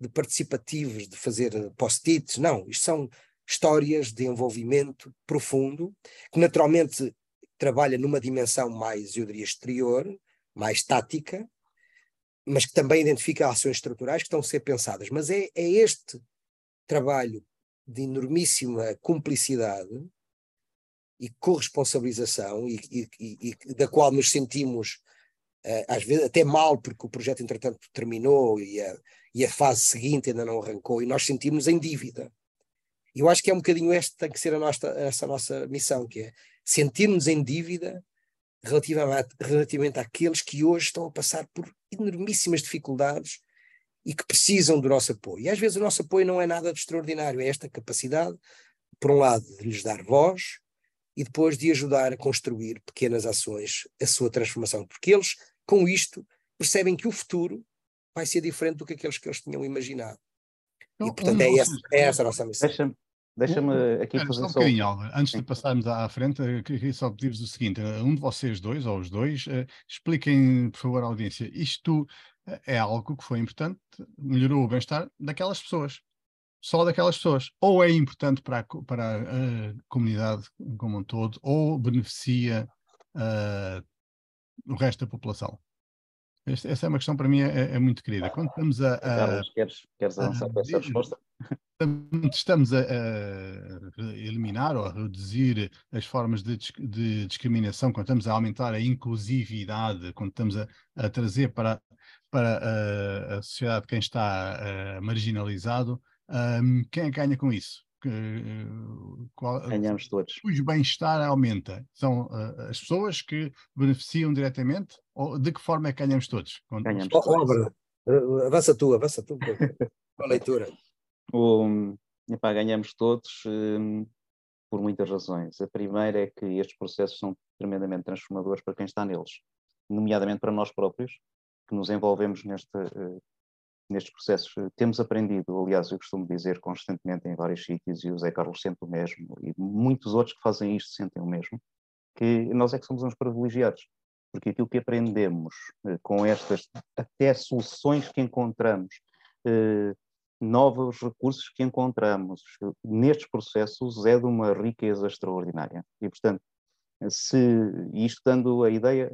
C: de participativos, de fazer post-its, não. Isto são histórias de envolvimento profundo, que naturalmente trabalha numa dimensão mais, eu diria, exterior, mais tática, mas que também identifica ações estruturais que estão a ser pensadas. Mas é, é este trabalho de enormíssima cumplicidade e corresponsabilização, e, e, e, e da qual nos sentimos, uh, às vezes, até mal, porque o projeto, entretanto, terminou e a, e a fase seguinte ainda não arrancou, e nós sentimos em dívida eu acho que é um bocadinho esta tem que ser a nossa, essa nossa missão, que é sentirmos em dívida relativamente, relativamente àqueles que hoje estão a passar por enormíssimas dificuldades e que precisam do nosso apoio. E às vezes o nosso apoio não é nada de extraordinário, é esta capacidade, por um lado, de lhes dar voz e depois de ajudar a construir pequenas ações, a sua transformação, porque eles, com isto, percebem que o futuro vai ser diferente do que aqueles que eles tinham imaginado. E, portanto, é essa, é essa a nossa missão.
D: Deixa-me deixa aqui
B: fazer só um bocadinho, Alva. Antes de passarmos à frente, queria só pedir-vos o seguinte: um de vocês dois, ou os dois, uh, expliquem, por favor, à audiência, isto é algo que foi importante, melhorou o bem-estar daquelas pessoas, só daquelas pessoas. Ou é importante para a, para a comunidade como um todo, ou beneficia uh, o resto da população. essa é uma questão para mim é, é muito querida. Quando estamos a. a
D: Carlos, queres, queres avançar com essa resposta?
B: Estamos a, a, eliminar ou a reduzir as formas de, de, discriminação, quando estamos a aumentar a inclusividade, quando estamos a, a trazer para, para a, a, sociedade quem está marginalizado, um, quem é ganha com isso?
D: qual, Ganhamos todos.
B: O bem-estar aumenta. São uh, as pessoas que beneficiam diretamente ou de que forma é que ganhamos todos?
C: Ganhamos. Oh, avança tu, avança tu [laughs] com a leitura.
D: O, epá, ganhamos todos um, por muitas razões. A primeira é que estes processos são tremendamente transformadores para quem está neles, nomeadamente para nós próprios, que nos envolvemos neste, uh, nestes processos. Temos aprendido, aliás, eu costumo dizer constantemente em vários sítios, e o Zé Carlos sente o mesmo, e muitos outros que fazem isto sentem o mesmo, que nós é que somos uns privilegiados, porque aquilo que aprendemos uh, com estas, até soluções que encontramos, uh, novos recursos que encontramos nestes processos é de uma riqueza extraordinária. E, portanto, se isto dando a ideia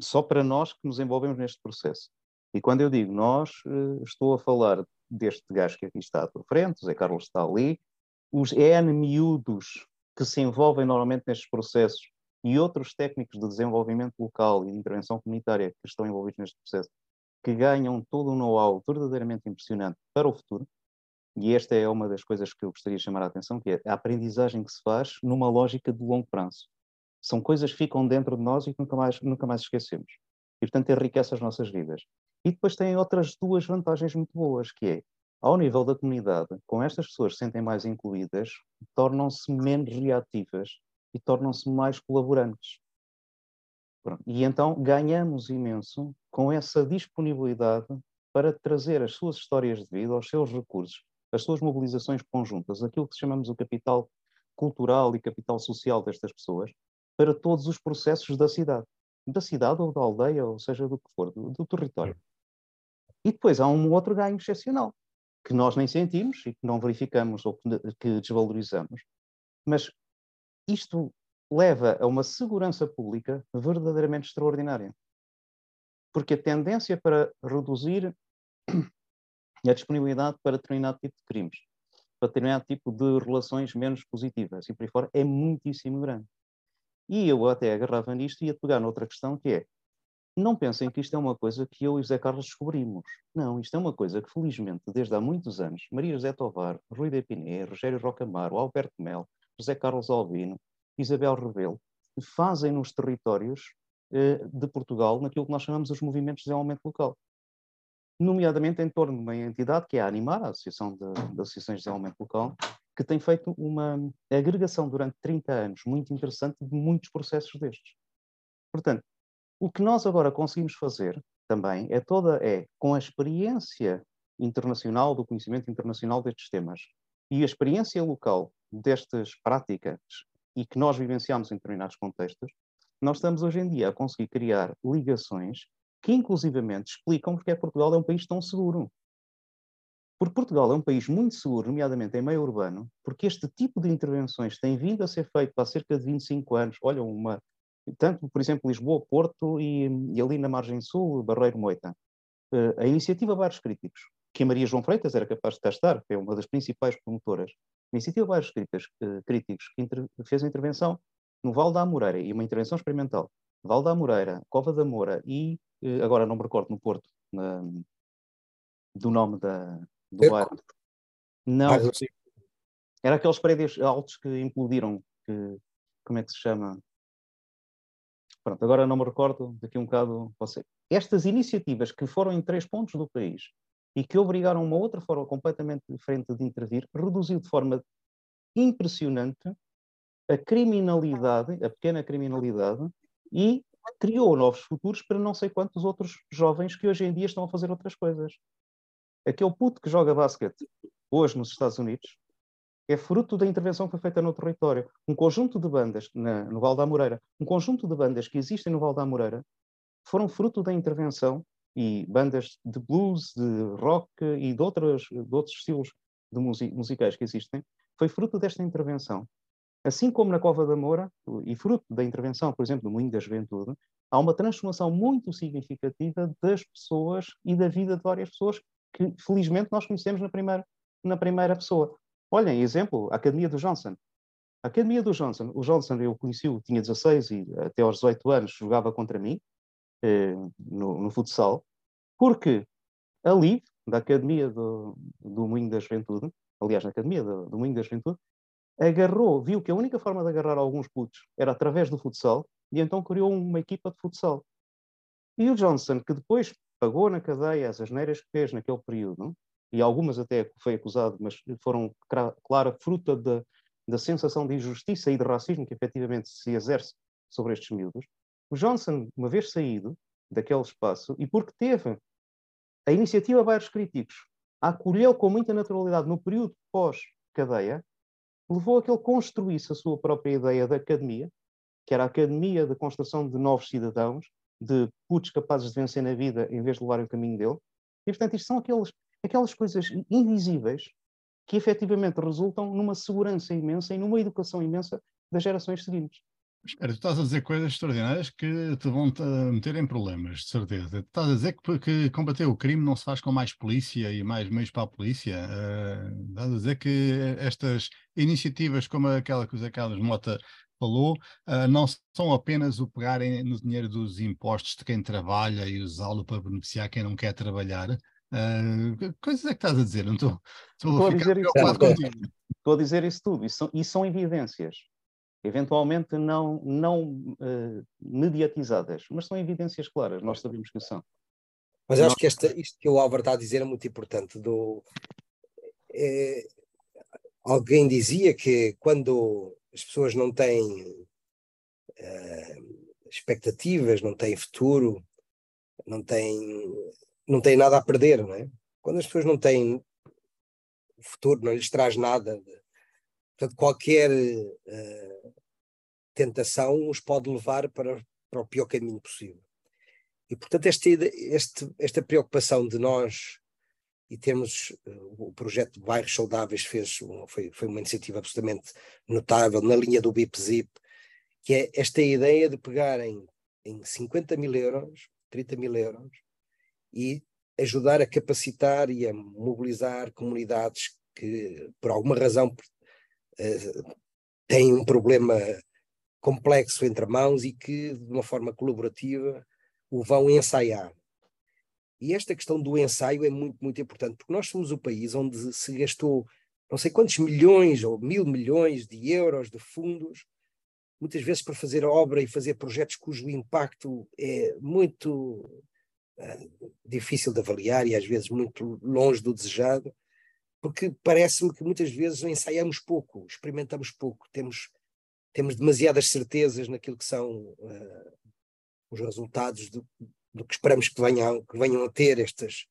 D: só para nós que nos envolvemos neste processo. E quando eu digo nós, eh, estou a falar deste gajo que aqui está à tua frente, o Zé Carlos está ali, os N miúdos que se envolvem normalmente nestes processos e outros técnicos de desenvolvimento local e de intervenção comunitária que estão envolvidos neste processo que ganham todo um know-how verdadeiramente impressionante para o futuro. E esta é uma das coisas que eu gostaria de chamar a atenção, que é a aprendizagem que se faz numa lógica de longo prazo. São coisas que ficam dentro de nós e que nunca mais, nunca mais esquecemos. E, portanto, enriquece as nossas vidas. E depois tem outras duas vantagens muito boas, que é, ao nível da comunidade, com estas pessoas se sentem mais incluídas, tornam-se menos reativas e tornam-se mais colaborantes. E então ganhamos imenso com essa disponibilidade para trazer as suas histórias de vida, os seus recursos, as suas mobilizações conjuntas, aquilo que chamamos o capital cultural e capital social destas pessoas, para todos os processos da cidade. Da cidade ou da aldeia, ou seja, do que for, do, do território. E depois há um outro ganho excepcional, que nós nem sentimos e que não verificamos ou que, desvalorizamos. Mas isto leva a uma segurança pública verdadeiramente extraordinária. Porque a tendência para reduzir [clears throat] a disponibilidade para determinado tipo de crimes, para determinado tipo de relações menos positivas e por aí fora, é muitíssimo grande. E eu até agarrava nisto e ia pegar noutra questão que é, não pensem que isto é uma coisa que eu e José Carlos descobrimos. Não, isto é uma coisa que, felizmente, desde há muitos anos, Maria José Tovar, Rui de Piné, Rogério Rocamaro, Alberto Mel, José Carlos Albino, Isabel Rebelo, fazem nos territórios eh, de Portugal naquilo que nós chamamos os movimentos de desenvolvimento local. Nomeadamente em torno de uma entidade que é a Animar, a Associação de, de Associações de Desenvolvimento Local, que tem feito uma agregação durante 30 anos muito interessante de muitos processos destes. Portanto, o que nós agora conseguimos fazer também é toda é com a experiência internacional do conhecimento internacional destes temas e a experiência local destas práticas e que nós vivenciamos em determinados contextos, nós estamos hoje em dia a conseguir criar ligações que inclusivamente explicam porque é Portugal é um país tão seguro. Porque Portugal é um país muito seguro, nomeadamente em meio urbano, porque este tipo de intervenções tem vindo a ser feito há cerca de 25 anos. Olha, uma, tanto, por exemplo, Lisboa, Porto e, e ali na margem sul, Barreiro Moita. Uh, a iniciativa Bares Críticos, que a Maria João Freitas era capaz de testar, que é uma das principais promotoras, Iniciativa Bairros Críticos, críticos que inter, fez a intervenção no Val da Amoreira e uma intervenção experimental. Val da Amoreira, Cova da Moura e, eh, agora não me recordo, no Porto, na, do nome da, do bairro. Não, era aqueles prédios altos que implodiram, que, como é que se chama? Pronto, agora não me recordo, daqui a um bocado. Estas iniciativas que foram em três pontos do país e que obrigaram uma outra forma completamente diferente de intervir, reduziu de forma impressionante a criminalidade, a pequena criminalidade, e criou novos futuros para não sei quantos outros jovens que hoje em dia estão a fazer outras coisas. Aquele puto que joga basquete hoje nos Estados Unidos é fruto da intervenção que foi feita no território. Um conjunto de bandas na, no Val da Moreira, um conjunto de bandas que existem no Val da Moreira, foram fruto da intervenção e bandas de blues, de rock e de, outras, de outros estilos de musicais que existem, foi fruto desta intervenção. Assim como na Cova da Moura, e fruto da intervenção, por exemplo, do Moinho da Juventude, há uma transformação muito significativa das pessoas e da vida de várias pessoas que, felizmente, nós conhecemos na primeira, na primeira pessoa. Olhem, exemplo, a Academia do Johnson. A Academia do Johnson, o Johnson eu conheci-o, tinha 16 e até aos 18 anos jogava contra mim eh, no, no, futsal, porque a da Academia do, do Moinho da Juventude, aliás, na Academia do, do Moinho da Juventude, agarrou, viu que a única forma de agarrar alguns putos era através do futsal, e então criou uma equipa de futsal. E o Johnson, que depois pagou na cadeia as asneiras que fez naquele período, e algumas até foi acusado, mas foram, claro, fruta da, da sensação de injustiça e de racismo que efetivamente se exerce sobre estes miúdos, o Johnson, uma vez saído daquele espaço, e porque teve a iniciativa Bairros Críticos, a acolheu com muita naturalidade no período pós-cadeia, levou a que ele construísse a sua própria ideia da academia, que era a academia de construção de novos cidadãos, de putos capazes de vencer na vida em vez de levarem o caminho dele. E, portanto, isto são aqueles, aquelas coisas invisíveis que efetivamente resultam numa segurança imensa e numa educação imensa das gerações seguintes.
B: Espera, tu estás a dizer coisas extraordinárias que te vão -te meter em problemas, de certeza. Tu estás a dizer que, que, combater o crime não se faz com mais polícia e mais meios para a polícia. Uh, estás a dizer que estas iniciativas como aquela que o Zé Carlos Mota falou, uh, não são apenas o pegarem no dinheiro dos impostos de quem trabalha e usá-lo para beneficiar quem não quer trabalhar. Uh, coisas é que estás a dizer? Não estou,
D: estou a, a dizer isso. Estou a dizer isso tudo. Isso são, isso são evidências eventualmente não, não uh, mediatizadas, mas são evidências claras, nós sabemos que são.
C: Mas acho que esta, isto que o Álvaro está a dizer é muito importante. Do, é, alguém dizia que quando as pessoas não têm uh, expectativas, não têm futuro, não têm, não têm nada a perder, não é? Quando as pessoas não têm futuro, não lhes traz nada, Portanto, qualquer uh, tentação os pode levar para, para o pior caminho possível. E, portanto, esta, este, esta preocupação de nós e termos uh, o projeto de Bairros Saudáveis fez foi, foi uma iniciativa absolutamente notável na linha do BIP-ZIP, que é esta ideia de pegarem em 50 mil euros, 30 mil euros, e ajudar a capacitar e a mobilizar comunidades que, por alguma razão, uh, têm um problema complexo entre mãos e que, de uma forma colaborativa, o vão ensaiar. E esta questão do ensaio é muito, muito importante, porque nós somos o país onde se gastou não sei quantos milhões ou mil milhões de euros de fundos, muitas vezes para fazer obra e fazer projetos cujo impacto é muito difícil de avaliar e às vezes muito longe do desejado, porque parece-me que muitas vezes ensaiamos pouco, experimentamos pouco, temos, temos demasiadas certezas naquilo que são uh, os resultados do, do, que esperamos que venham, que venham a ter estas.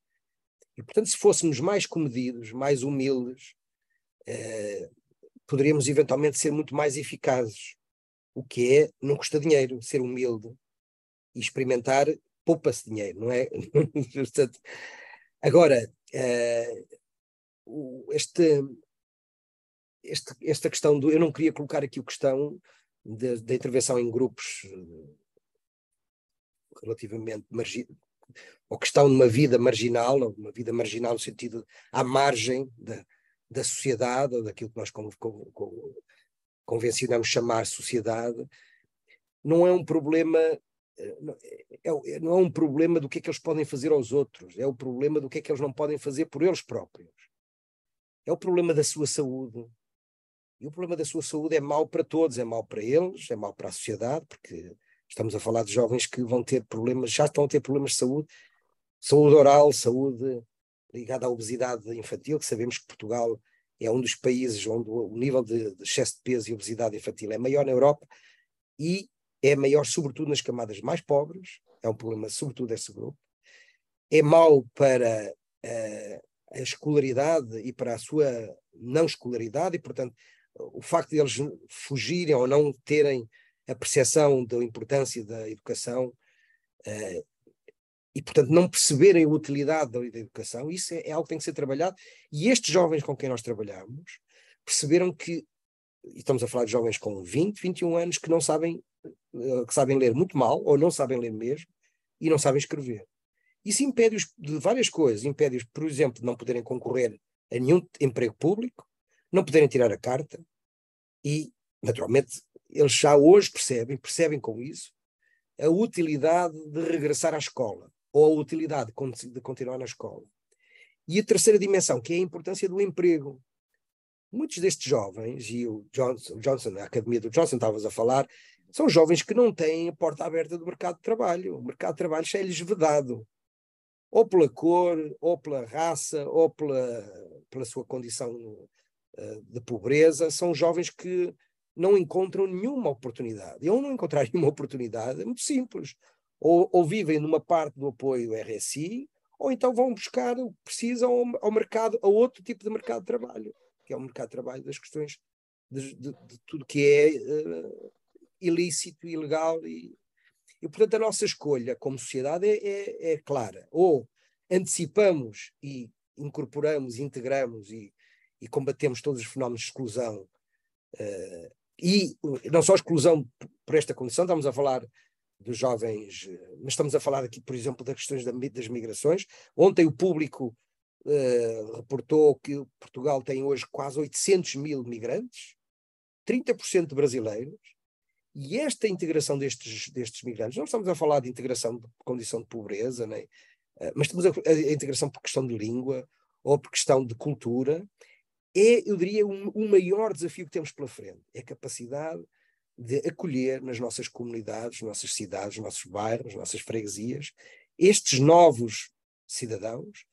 C: E, portanto, se fôssemos mais comedidos, mais humildes, uh, poderíamos eventualmente ser muito mais eficazes. O que é, não custa dinheiro, ser humilde e experimentar, poupa-se dinheiro, não é? [laughs] Agora, uh, este, este, esta questão do. Eu não queria colocar aqui a questão da intervenção em grupos eh, relativamente margi, ou questão de uma vida marginal, ou uma vida marginal no sentido à margem da, da sociedade, ou daquilo que nós con, con, con, convencionamos chamar sociedade, não é um problema é, é, não é um problema do que é que eles podem fazer aos outros, é o problema do que é que eles não podem fazer por eles próprios é o problema da sua saúde. E o problema da sua saúde é mau para todos, é mau para eles, é mau para a sociedade, porque estamos a falar de jovens que vão ter problemas, já estão a ter problemas de saúde, saúde oral, saúde ligada à obesidade infantil, que sabemos que Portugal é um dos países onde o nível de excesso de peso e obesidade infantil é maior na Europa e é maior sobretudo nas camadas mais pobres, é um problema sobretudo desse grupo. É mau para uh, a escolaridade e para a sua não escolaridade, e, portanto, o facto de eles fugirem ou não terem a percepção da importância da educação uh, e, portanto, não perceberem a utilidade da, da educação, isso é, é, algo que tem que ser trabalhado. E estes jovens com quem nós trabalhamos perceberam que, e estamos a falar de jovens com 20, 21 anos, que não sabem, que sabem ler muito mal, ou não sabem ler mesmo, e não sabem escrever. Isso impede-os de várias coisas. Impede-os, por exemplo, de não poderem concorrer a nenhum emprego público, não poderem tirar a carta, e, naturalmente, eles já hoje percebem, percebem com isso, a utilidade de regressar à escola ou a utilidade de continuar na escola. E a terceira dimensão, que é a importância do emprego. Muitos destes jovens, e o Johnson, Johnson a academia do Johnson, estavas a falar, são jovens que não têm a porta aberta do mercado de trabalho. O mercado de trabalho já é-lhes vedado. Ou pela cor, ou pela raça, ou pela, pela sua condição uh, de pobreza. São jovens que não encontram nenhuma oportunidade. E ao não encontrar [laughs] nenhuma oportunidade, é muito simples ou, ou, vivem numa parte do apoio RSI, ou então vão buscar o que precisam ao, ao, mercado, a outro tipo de mercado de trabalho, que é o mercado de trabalho das questões de, de, de tudo que é uh, ilícito, ilegal. E, e, portanto, a nossa escolha como sociedade é, é, é clara. Ou antecipamos e incorporamos, integramos e, e combatemos todos os fenómenos de exclusão. Uh, e não só exclusão por esta condição, estamos a falar dos jovens, mas estamos a falar aqui, por exemplo, das questões das migrações. Ontem o público uh, reportou que Portugal tem hoje quase 800 mil migrantes, 30% brasileiros, e esta integração destes, destes migrantes, não estamos a falar de integração de condição de pobreza, nem, uh, mas estamos a, a, integração por questão de língua ou por questão de cultura, é, eu diria, o um, um maior desafio que temos pela frente, é a capacidade de acolher nas nossas comunidades, nossas cidades, nossos bairros, nossas freguesias, estes novos cidadãos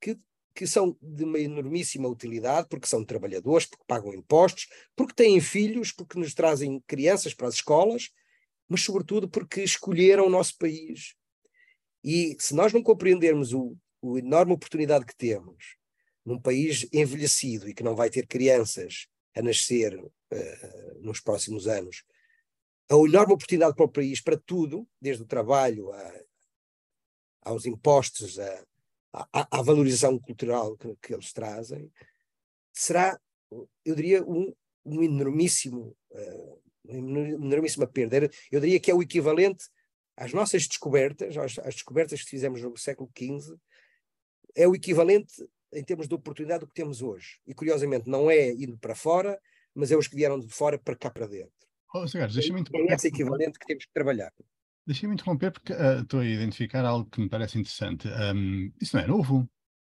C: que, que são de uma enormíssima utilidade, porque são trabalhadores, porque pagam impostos, porque têm filhos, porque nos trazem crianças para as escolas, mas sobretudo porque escolheram o nosso país. E se nós não compreendermos o, a enorme oportunidade que temos num país envelhecido e que não vai ter crianças a nascer uh, nos próximos anos, a enorme oportunidade para o país, para tudo, desde o trabalho a, aos impostos, a, à, valorização cultural que, que, eles trazem, será, eu diria, um, um enormíssimo, uh, uma enormíssima perda. Eu diria que é o equivalente às nossas descobertas, às, às descobertas que fizemos no século XV, é o equivalente em termos de oportunidade do que temos hoje. E curiosamente não é indo para fora, mas é os que vieram de fora para cá para dentro.
B: Oh, deixa-me
C: interromper. É esse equivalente que temos que trabalhar.
B: Deixa-me interromper porque uh, estou a identificar algo que me parece interessante. Um, isso não é novo.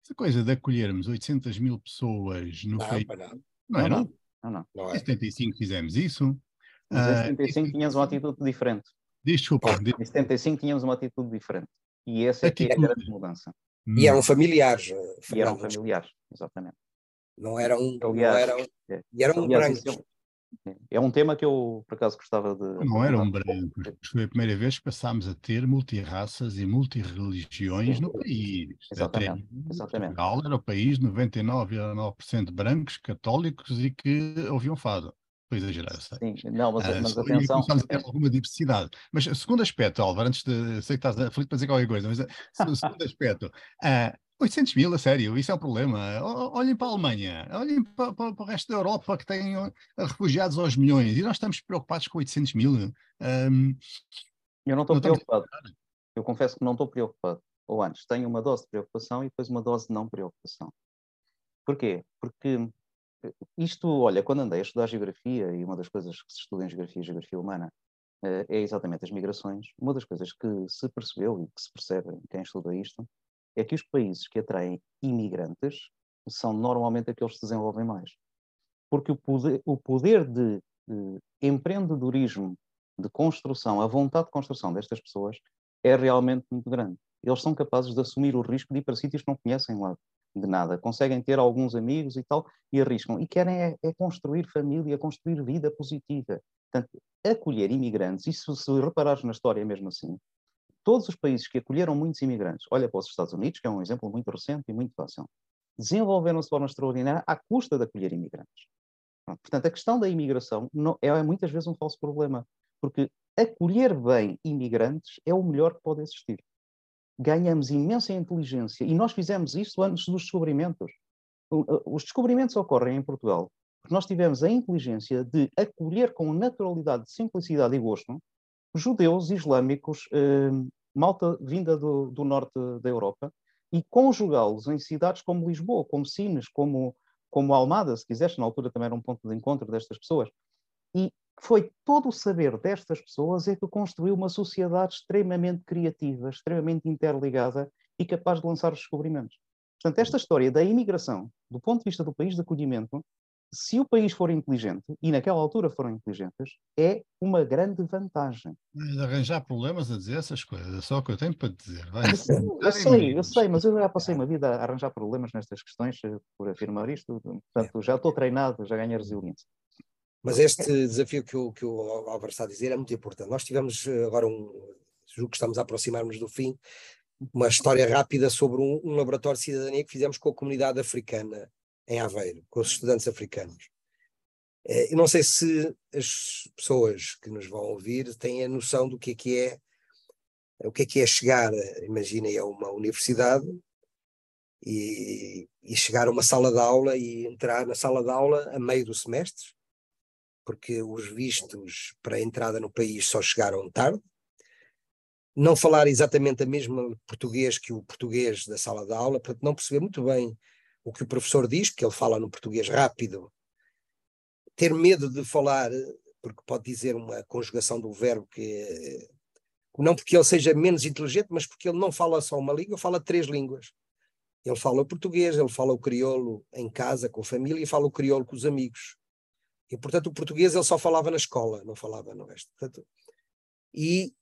B: Essa coisa de acolhermos 800 mil pessoas no
C: não,
B: país.
C: Não,
B: não é
D: não? Não, não.
B: não é. Em 75 fizemos isso.
D: Mas em 75 uh, tínhamos uma atitude diferente.
B: Desculpa.
D: Em 75 tínhamos uma atitude diferente. E essa é, que é a grande mudança.
C: E eram familiares.
D: E eram familiares, exatamente.
C: Não eram. Aliás, não eram, é, e eram aliás, brancos.
D: É um tema que eu, por acaso, gostava de.
B: Não era um branco. Foi a primeira vez que passámos a ter multirraças e multirreligiões no país.
D: Exatamente. Exatamente.
B: Portugal era o país 99,9% brancos, católicos e que ouviam fado. Estou a exagerar,
D: sei. Sim, não, mas, uh, mas atenção.
B: A ter alguma diversidade. Mas o segundo aspecto, Álvaro, antes de. Sei que estás aflito para dizer qualquer coisa, mas o segundo aspecto. Uh, 800 mil, a sério, isso é um problema. Olhem para a Alemanha, olhem para, para, para o resto da Europa que tem refugiados aos milhões e nós estamos preocupados com 800 mil. Um,
D: eu não estou preocupado. Eu confesso que não estou preocupado. Ou antes, tenho uma dose de preocupação e depois uma dose de não preocupação. Porquê? Porque eh, isto, olha, quando andei a estudar geografia, e uma das coisas que se estuda em geografia e geografia humana eh, é exatamente as migrações, uma das coisas que se percebeu e que se percebe em quem estuda isto é que os países que atraem imigrantes são normalmente aqueles que se desenvolvem mais. Porque o poder, o poder de, de empreendedorismo, de construção, a vontade de construção destas pessoas é realmente muito grande. Eles são capazes de assumir o risco de ir para sítios que não conhecem lá de nada. Conseguem ter alguns amigos e tal e arriscam. E querem é, é construir família, construir vida positiva. Portanto, acolher imigrantes, isso se reparares na história mesmo assim, todos os países que acolheram muitos imigrantes, olha para os Estados Unidos, que é um exemplo muito recente e muito fácil, desenvolveram-se de forma extraordinária à custa de acolher imigrantes. Portanto, a questão da imigração não, é muitas vezes um falso problema, porque acolher bem imigrantes é o melhor que pode existir. ganhamos imensa inteligência e nós fizemos isso antes dos descobrimentos. Os descobrimentos ocorrem em Portugal porque nós tivemos a inteligência de acolher com naturalidade, simplicidade e gosto judeus islâmicos, eh, malta vinda do, do norte da Europa, e conjugá-los em cidades como Lisboa, como Sines, como, como Almada, se quiseres, na altura também era um ponto de encontro destas pessoas. E foi todo o saber destas pessoas é que construiu uma sociedade extremamente criativa, extremamente interligada e capaz de lançar os descobrimentos. Portanto, esta história da imigração, do ponto de vista do país de acolhimento, se o país for inteligente, e naquela altura foram inteligentes, é uma grande vantagem.
B: Mas arranjar problemas a dizer essas coisas, é só o que eu tenho para te dizer. Vai.
D: Eu sei, eu sei, mas eu já passei uma vida a arranjar problemas nestas questões eh, por afirmar isto, portanto já estou treinado, já ganhei resiliência.
C: Mas este desafio que o, que o Álvaro está a dizer é muito importante. Nós tivemos eh, agora um, julgo que estamos a aproximar-nos do fim, uma história rápida sobre um, um laboratório de cidadania que fizemos com a comunidade africana em Aveiro, com os estudantes africanos. Eh, eu não sei se as pessoas que nos vão ouvir têm a noção do que é que é, o que é que é chegar, imaginem, a uma universidade e, e chegar a uma sala de aula e entrar na sala de aula a meio do semestre, porque os vistos para a entrada no país só chegaram tarde, não falar exatamente a mesma português que o português da sala de aula, portanto não perceber muito bem o que o professor diz, que ele fala no português rápido, ter medo de falar, porque pode dizer uma conjugação do verbo que não porque ele seja menos inteligente, mas porque ele não fala só uma língua, fala três línguas. Ele fala o português, ele fala o crioulo em casa, com a família, e fala o crioulo com os amigos. E, portanto, o português ele só falava na escola, não falava no resto. Portanto, e,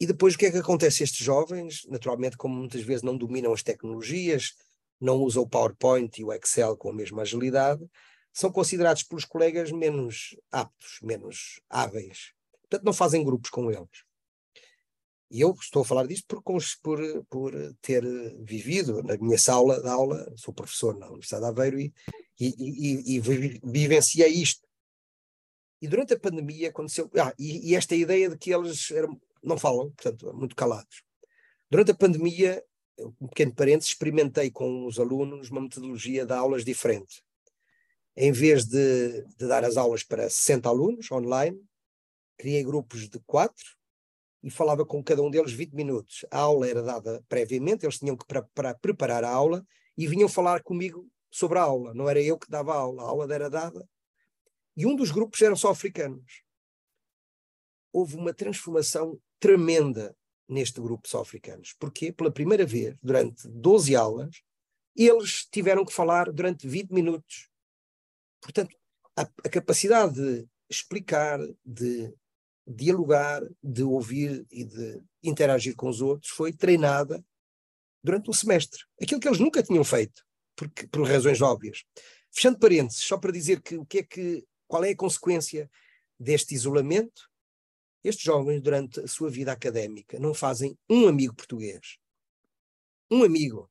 C: e depois o que é que acontece? Estes jovens, naturalmente, como muitas vezes não dominam as tecnologias, não usam o PowerPoint e o Excel com a mesma agilidade, são considerados pelos colegas menos aptos, menos hábeis. Portanto, não fazem grupos com eles. E eu estou a falar disto por, por, por ter vivido na minha sala de aula, sou professor na Universidade de Aveiro e, e, e, e vivenciei isto. E durante a pandemia aconteceu. Ah, e, e esta ideia de que eles eram, não falam, portanto, muito calados. Durante a pandemia, um pequeno parênteses, experimentei com os alunos uma metodologia de aulas diferente. Em vez de, de dar as aulas para 60 alunos online, criei grupos de quatro e falava com cada um deles 20 minutos. A aula era dada previamente, eles tinham que para preparar a aula e vinham falar comigo sobre a aula. Não era eu que dava a aula, a aula era dada. E um dos grupos eram só africanos. Houve uma transformação tremenda neste grupo só africanos. Porque pela primeira vez, durante 12 aulas, eles tiveram que falar durante 20 minutos. Portanto, a, a capacidade de explicar, de dialogar, de ouvir e de interagir com os outros foi treinada durante um semestre. Aquilo que eles nunca tinham feito, porque, por razões óbvias. Fechando parênteses, só para dizer que o que é que, qual é a consequência deste isolamento estes jovens, durante a sua vida académica, não fazem um amigo português. Um amigo.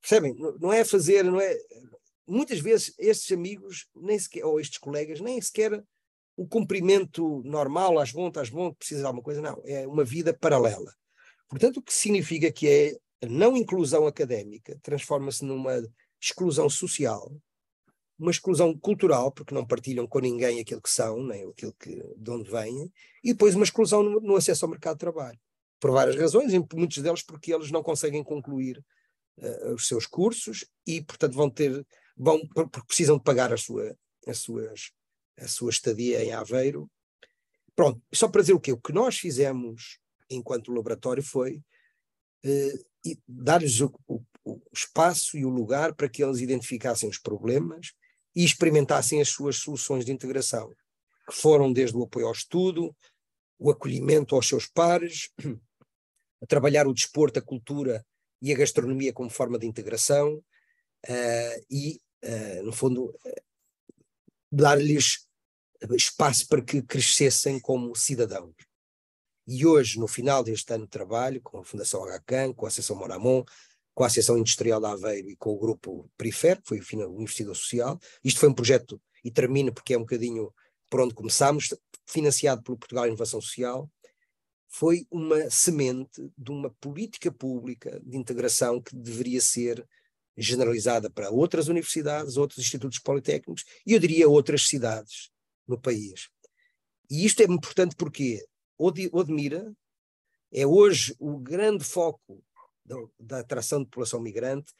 C: Percebem? Não é fazer, não é. Muitas vezes estes amigos, nem sequer, ou estes colegas, nem sequer o cumprimento normal, às bom, às bom, precisa de alguma coisa, não. É uma vida paralela. Portanto, o que significa que é a não inclusão académica transforma-se numa exclusão social uma exclusão cultural, porque não partilham com ninguém aquilo que são, nem aquilo que, de onde vêm, e depois uma exclusão no, no acesso ao mercado de trabalho. Por várias razões, e muitos deles porque eles não conseguem concluir uh, os seus cursos e, portanto, vão ter, vão, porque precisam de pagar a sua, as suas, a sua estadia em Aveiro. Pronto, só para dizer o quê? O que nós fizemos enquanto laboratório foi uh, dar-lhes o, o, o espaço e o lugar para que eles identificassem os problemas e experimentassem as suas soluções de integração, que foram desde o apoio ao estudo, o acolhimento aos seus pares, a trabalhar o desporto, a cultura e a gastronomia como forma de integração uh, e, uh, no fundo, uh, dar-lhes espaço para que crescessem como cidadãos. E hoje, no final deste ano de trabalho, com a Fundação HCAN, com a Associação Moramon, com a Associação Industrial de Aveiro e com o grupo Perifer, que foi o investidor social. Isto foi um projeto, e termino porque é um bocadinho por onde começámos, financiado pelo Portugal Inovação Social. foi uma semente de uma política pública de integração que deveria ser generalizada para outras universidades, outros institutos politécnicos e eu diria outras cidades no país. E isto é importante porque Odmira é hoje o grande foco da, atração de população migrante,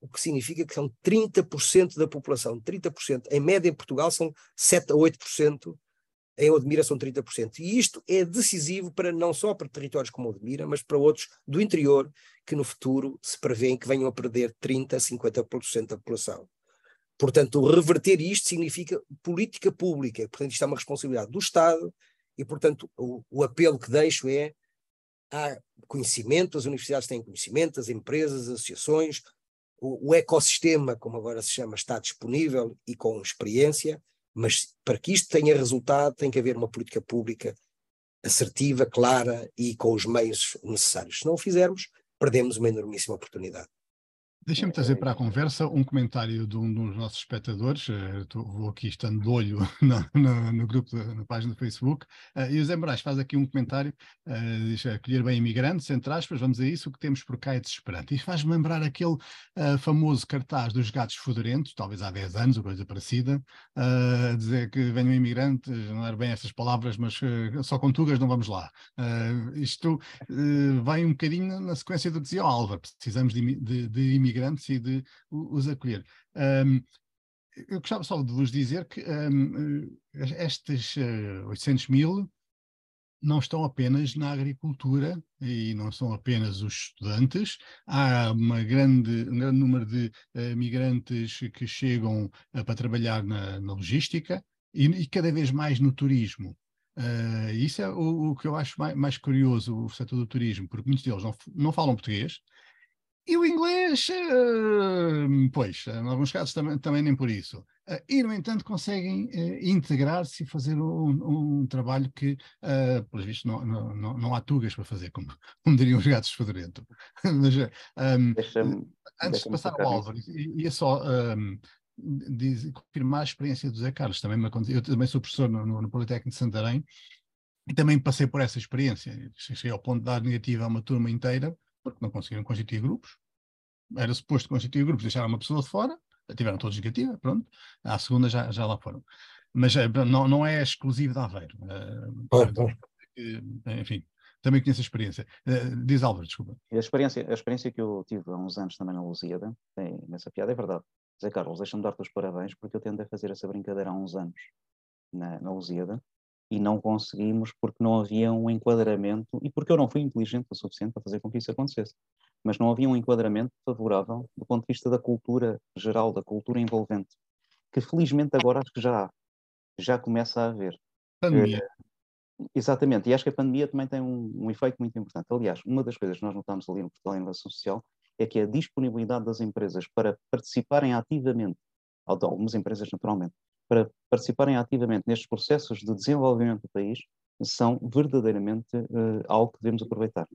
C: o que significa que são 30% da população, 30%. Em média em Portugal são 7 a 8%, em Odmira são 30%. E isto é decisivo para não só para territórios como Odmira, mas para outros do interior, que no futuro se prevêem que venham a perder 30% a 50% da população. Portanto, reverter isto significa política pública, portanto, isto é uma responsabilidade do Estado, e, portanto, o, o apelo que deixo é há conhecimento, as universidades têm conhecimento, as empresas, as associações, o, o, ecossistema, como agora se chama, está disponível e com experiência, mas para que isto tenha resultado tem que haver uma política pública assertiva, clara e com os meios necessários. Se não o fizermos, perdemos uma enormíssima oportunidade.
B: Deixa-me trazer para a conversa um comentário de um dos nossos espectadores, uh, tô, vou aqui estando de olho [laughs] na, na, no grupo, na página do Facebook, uh, e o Zé Moraes faz aqui um comentário, uh, diz, acolher bem imigrantes, entre aspas, vamos a isso, o que temos por cá é desesperante. E faz-me lembrar aquele famoso cartaz dos gatos fedorentos, talvez há 10 anos, ou coisa parecida, a dizer que venham imigrantes, não eram bem essas palavras, mas só com tugas não vamos lá. isto vai um bocadinho na sequência do que dizia o Álvaro, precisamos de, de, de imigrantes imigrantes e de os acolher. Um, eu gostava só de vos dizer que um, estes uh, 800 mil não estão apenas na agricultura e não são apenas os estudantes. Há uma grande, um grande número de uh, migrantes que chegam uh, para trabalhar na, na logística e, e, cada vez mais no turismo. Uh, isso é o, o, que eu acho mais, mais, curioso, o setor do turismo, porque muitos deles não, não falam português, e o inglês, uh, pois, em alguns casos também, também nem por isso. Uh, e, no entanto, conseguem uh, integrar-se e fazer um, um trabalho que, uh, pelos vistos, não, não, não, não, há tugas para fazer, como, [laughs] como diriam os gatos fedorento. [laughs] Mas, um, antes de passar ao Álvaro, ia só um, diz, confirmar a experiência do Zé Carlos. Também me eu também sou professor no, no, no Politécnico de Santarém e também passei por essa experiência. Cheguei ao ponto de dar negativa a uma turma inteira porque não conseguiram constituir grupos. Era suposto constituir grupos, deixaram uma pessoa de fora, tiveram todos negativa, pronto. À segunda já, já lá foram. Mas eh, não, não é exclusivo de Aveiro. Uh, enfim, também conheço a experiência. Uh, diz Álvaro, desculpa.
D: A experiência, a experiência que eu tive há uns anos também na Lusíada, tem nessa piada, é verdade. Zé Carlos, deixa-me dar-te os parabéns, porque eu tentei fazer essa brincadeira há uns anos na, na Lusíada, e não conseguimos porque não havia um enquadramento e porque eu não fui inteligente o suficiente para fazer com que isso acontecesse. Mas não havia um enquadramento favorável do ponto de vista da cultura geral, da cultura envolvente, que felizmente agora acho que já há, já começa a haver.
B: Pandemia. É,
D: exatamente, e acho que a pandemia também tem um, um, efeito muito importante. Aliás, uma das coisas que nós notamos ali no Portal de Inovação Social é que a disponibilidade das empresas para participarem ativamente, algumas empresas naturalmente, para participarem ativamente nestes processos de desenvolvimento do país são verdadeiramente uh, algo que devemos aproveitar.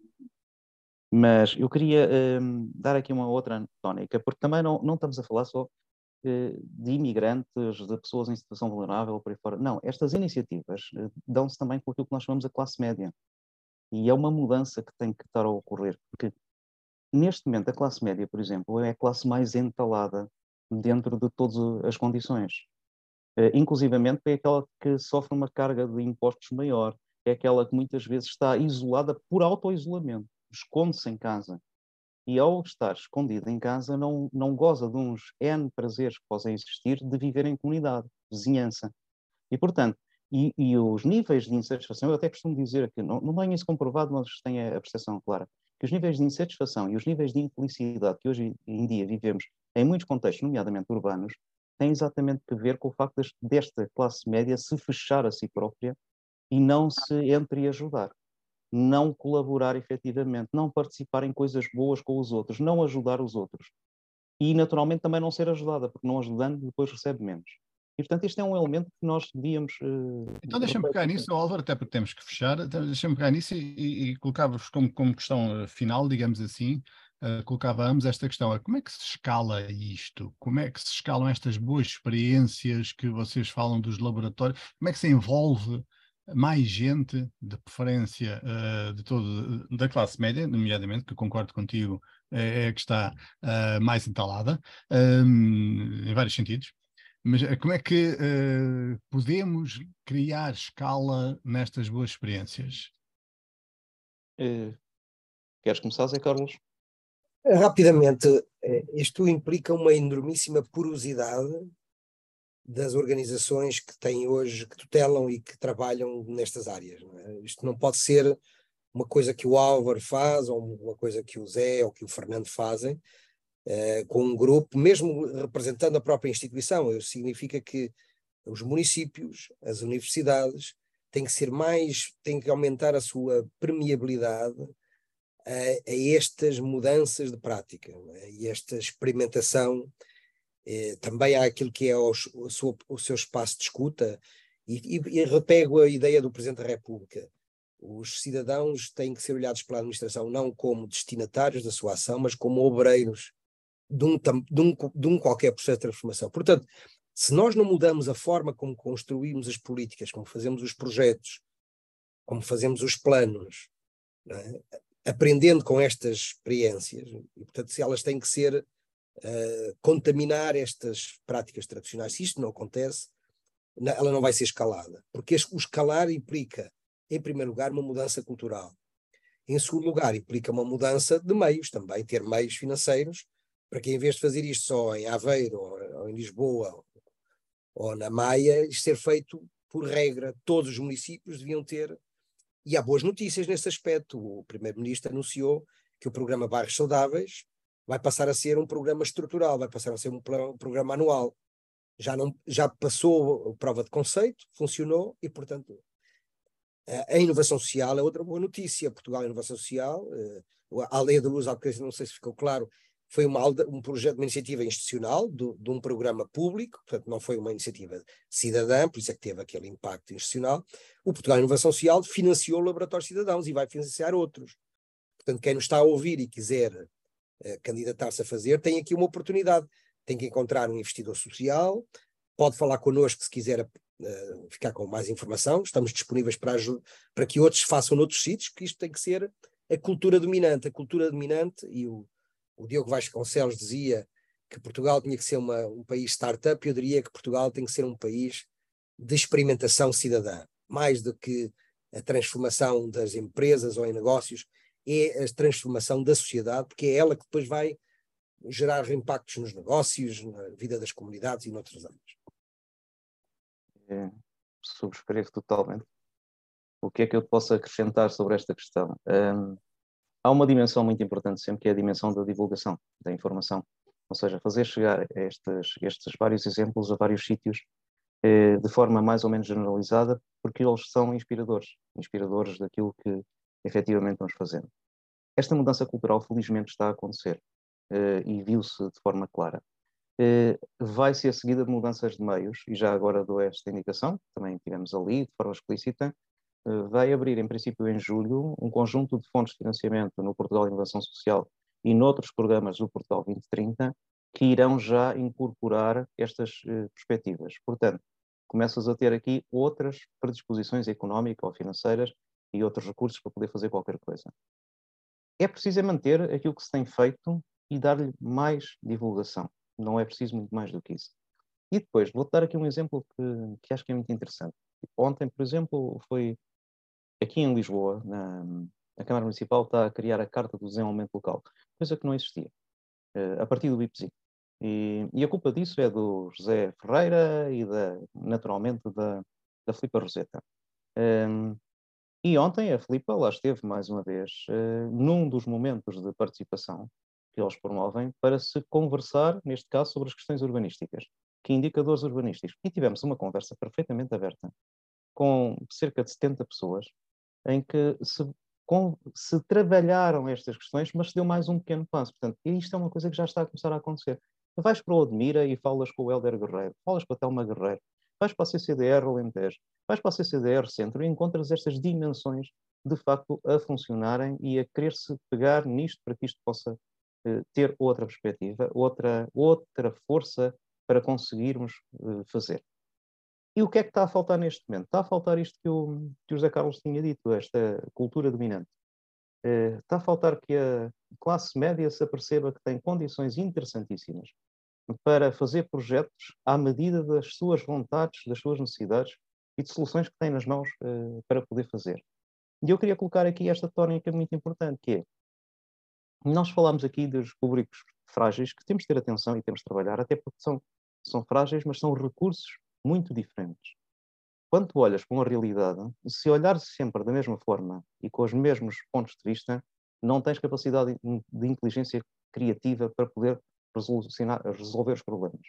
D: Mas eu queria uh, dar aqui uma outra tónica, porque também não, não estamos a falar só uh, de imigrantes, de pessoas em situação vulnerável, por aí fora. Não, estas iniciativas dão-se também com aquilo que nós chamamos a classe média. E é uma mudança que tem que estar a ocorrer, porque neste momento a classe média, por exemplo, é a classe mais entalada dentro de todas as condições. Uh, inclusivamente é aquela que sofre uma carga de impostos maior, é aquela que muitas vezes está isolada por auto-isolamento, esconde-se em casa. E ao estar escondida em casa, não, não goza de uns N prazeres que possam existir de viver em comunidade, vizinhança. E, portanto, e, e, os níveis de insatisfação, eu até costumo dizer que não, não tenho isso comprovado, mas tenho a percepção clara, que os níveis de insatisfação e os níveis de infelicidade que hoje em dia vivemos em muitos contextos, nomeadamente urbanos, tem exatamente a ver com o facto desta classe média se fechar a si própria e não se entre ajudar, não colaborar efetivamente, não participar em coisas boas com os outros, não ajudar os outros. E, naturalmente, também não ser ajudada, porque não ajudando, depois recebe menos. E, portanto, este é um elemento que nós devíamos. Uh,
B: então, deixa-me pegar nisso, Álvaro, até porque temos que fechar. Então, deixa-me pegar nisso e, e, e colocava-vos como, como questão eh, final, digamos assim, uh, colocávamos esta questão: como é que se escala isto? Como é que se escalam estas boas experiências que vocês falam dos laboratórios? Como é que se envolve mais gente, de preferência uh, de todo, da classe média, nomeadamente, que concordo contigo, é, é que está uh, mais entalada, um, em vários sentidos. Mas como é que uh, podemos criar escala nestas boas experiências?
D: queres começar, Zé Carlos?
C: Rapidamente, isto implica uma enormíssima porosidade das organizações que têm hoje, que tutelam e que trabalham nestas áreas. Não é? Isto não pode ser uma coisa que o Álvaro faz, ou uma coisa que o Zé ou que o Fernando fazem, eh, com um grupo, mesmo representando a própria instituição. Isso significa que os municípios, as universidades, têm que ser mais, têm que aumentar a sua permeabilidade a, a estas mudanças de prática é? e esta experimentação eh, também há aquilo que é o, o, seu, o seu espaço de escuta, e, e, e, repego a ideia do Presidente da República. Os cidadãos têm que ser olhados pela administração não como destinatários da sua ação, mas como obreiros de um, de um, de um qualquer processo de transformação. Portanto, se nós não mudamos a forma como construímos as políticas, como fazemos os projetos, como fazemos os planos, é? Aprendendo com estas experiências, e portanto, se elas têm que ser uh, contaminar estas práticas tradicionais. Se isto não acontece, ela não vai ser escalada, porque o escalar implica, em primeiro lugar, uma mudança cultural. Em segundo lugar, implica uma mudança de meios também, ter meios financeiros, para que em vez de fazer isto só em Aveiro, ou, ou em Lisboa, ou, ou na Maia, isto ser feito por regra. Todos os municípios deviam ter, e há boas notícias nesse aspecto. O Primeiro-Ministro anunciou que o programa Bairros Saudáveis vai passar a ser um programa estrutural, vai passar a ser um, programa anual. Já, não, já passou a prova de conceito, funcionou e, portanto, a, a inovação social é outra boa notícia. Portugal, a inovação social, eh, a Aldeia da Luz, não sei se ficou claro, foi uma, um projeto, uma iniciativa institucional do, de um programa público, portanto não foi uma iniciativa cidadã, por isso é que teve aquele impacto institucional. O Portugal Inovação Social financiou o Laboratório Cidadãos e vai financiar outros. Portanto, quem nos está a ouvir e quiser uh, candidatar-se a fazer, tem aqui uma oportunidade. Tem que encontrar um investidor social, pode falar connosco se quiser uh, ficar com mais informação, estamos disponíveis para, para que outros façam noutros sítios, que isto tem que ser a cultura dominante. A cultura dominante, e o, o Diogo Vasconcelos dizia que Portugal tinha que ser uma, um país startup, eu diria que Portugal tem que ser um país de experimentação cidadã, mais do que a transformação das empresas ou em negócios, é a transformação da sociedade, porque é ela que depois vai gerar impactos nos negócios, na vida das comunidades e noutros âmbitos.
D: É, subscrevo totalmente. O que é que eu posso acrescentar sobre esta questão? Um, há uma dimensão muito importante sempre, que é a dimensão da divulgação, da informação. Ou seja, fazer chegar estes, estes vários exemplos a vários sítios eh, de forma mais ou menos generalizada, porque eles são inspiradores, inspiradores daquilo que efetivamente vamos fazendo. Esta mudança cultural, felizmente, está a acontecer uh, e viu-se de forma clara. Uh, vai ser seguida de mudanças de meios, e já agora dou esta indicação, também tivemos ali de forma explícita, vai abrir, em princípio, em julho, um conjunto de fontes de financiamento no Portugal Inovação Social e noutros programas do Portugal 2030 que irão já incorporar estas perspectivas. Portanto, começas a ter aqui outras predisposições económicas ou financeiras e outros recursos para poder fazer qualquer coisa. É preciso é manter aquilo que se tem feito e dar-lhe mais divulgação. Não é preciso muito mais do que isso. E depois, vou-te dar aqui um exemplo que, que acho que é muito interessante. Ontem, por exemplo, foi aqui em Lisboa, na, a Câmara Municipal está a criar a Carta do Desenvolvimento Local, coisa que não existia, uh, a partir do IPSI. E, e, a culpa disso é do José Ferreira e, da, naturalmente, da, da Filipa Roseta. Um, e ontem a Filipa lá esteve mais uma vez uh, num dos momentos de participação que eles promovem para se conversar, neste caso, sobre as questões urbanísticas. Que indicadores urbanísticos? E tivemos uma conversa perfeitamente aberta com cerca de 70 pessoas em que se, com, se trabalharam estas questões, mas se deu mais um pequeno passo. Portanto, isto é uma coisa que já está a começar a acontecer. Vais para o Admira e falas com o Helder Guerreiro, falas com a Telma Guerreiro, vais para a CCDR Alentejo, vais para a CCDR Centro e encontras estas dimensões de facto a funcionarem e a querer-se pegar nisto para que isto possa eh, ter outra perspectiva, outra, outra força para conseguirmos eh, fazer. E o que é que está a faltar neste momento? Está a faltar isto que o, que o José Carlos tinha dito, esta cultura dominante. Uh, está a faltar que a classe média se aperceba que tem condições interessantíssimas para fazer projetos à medida das suas vontades, das suas necessidades e de soluções que tem nas mãos uh, para poder fazer. E eu queria colocar aqui esta tónica muito importante, que é, nós falamos aqui dos públicos frágeis que temos de ter atenção e temos de trabalhar, até porque são, são frágeis, mas são recursos muito diferentes. Quando tu olhas para uma realidade, se olhares sempre da mesma forma e com os mesmos pontos de vista, não tens capacidade de inteligência criativa para poder resolver os problemas.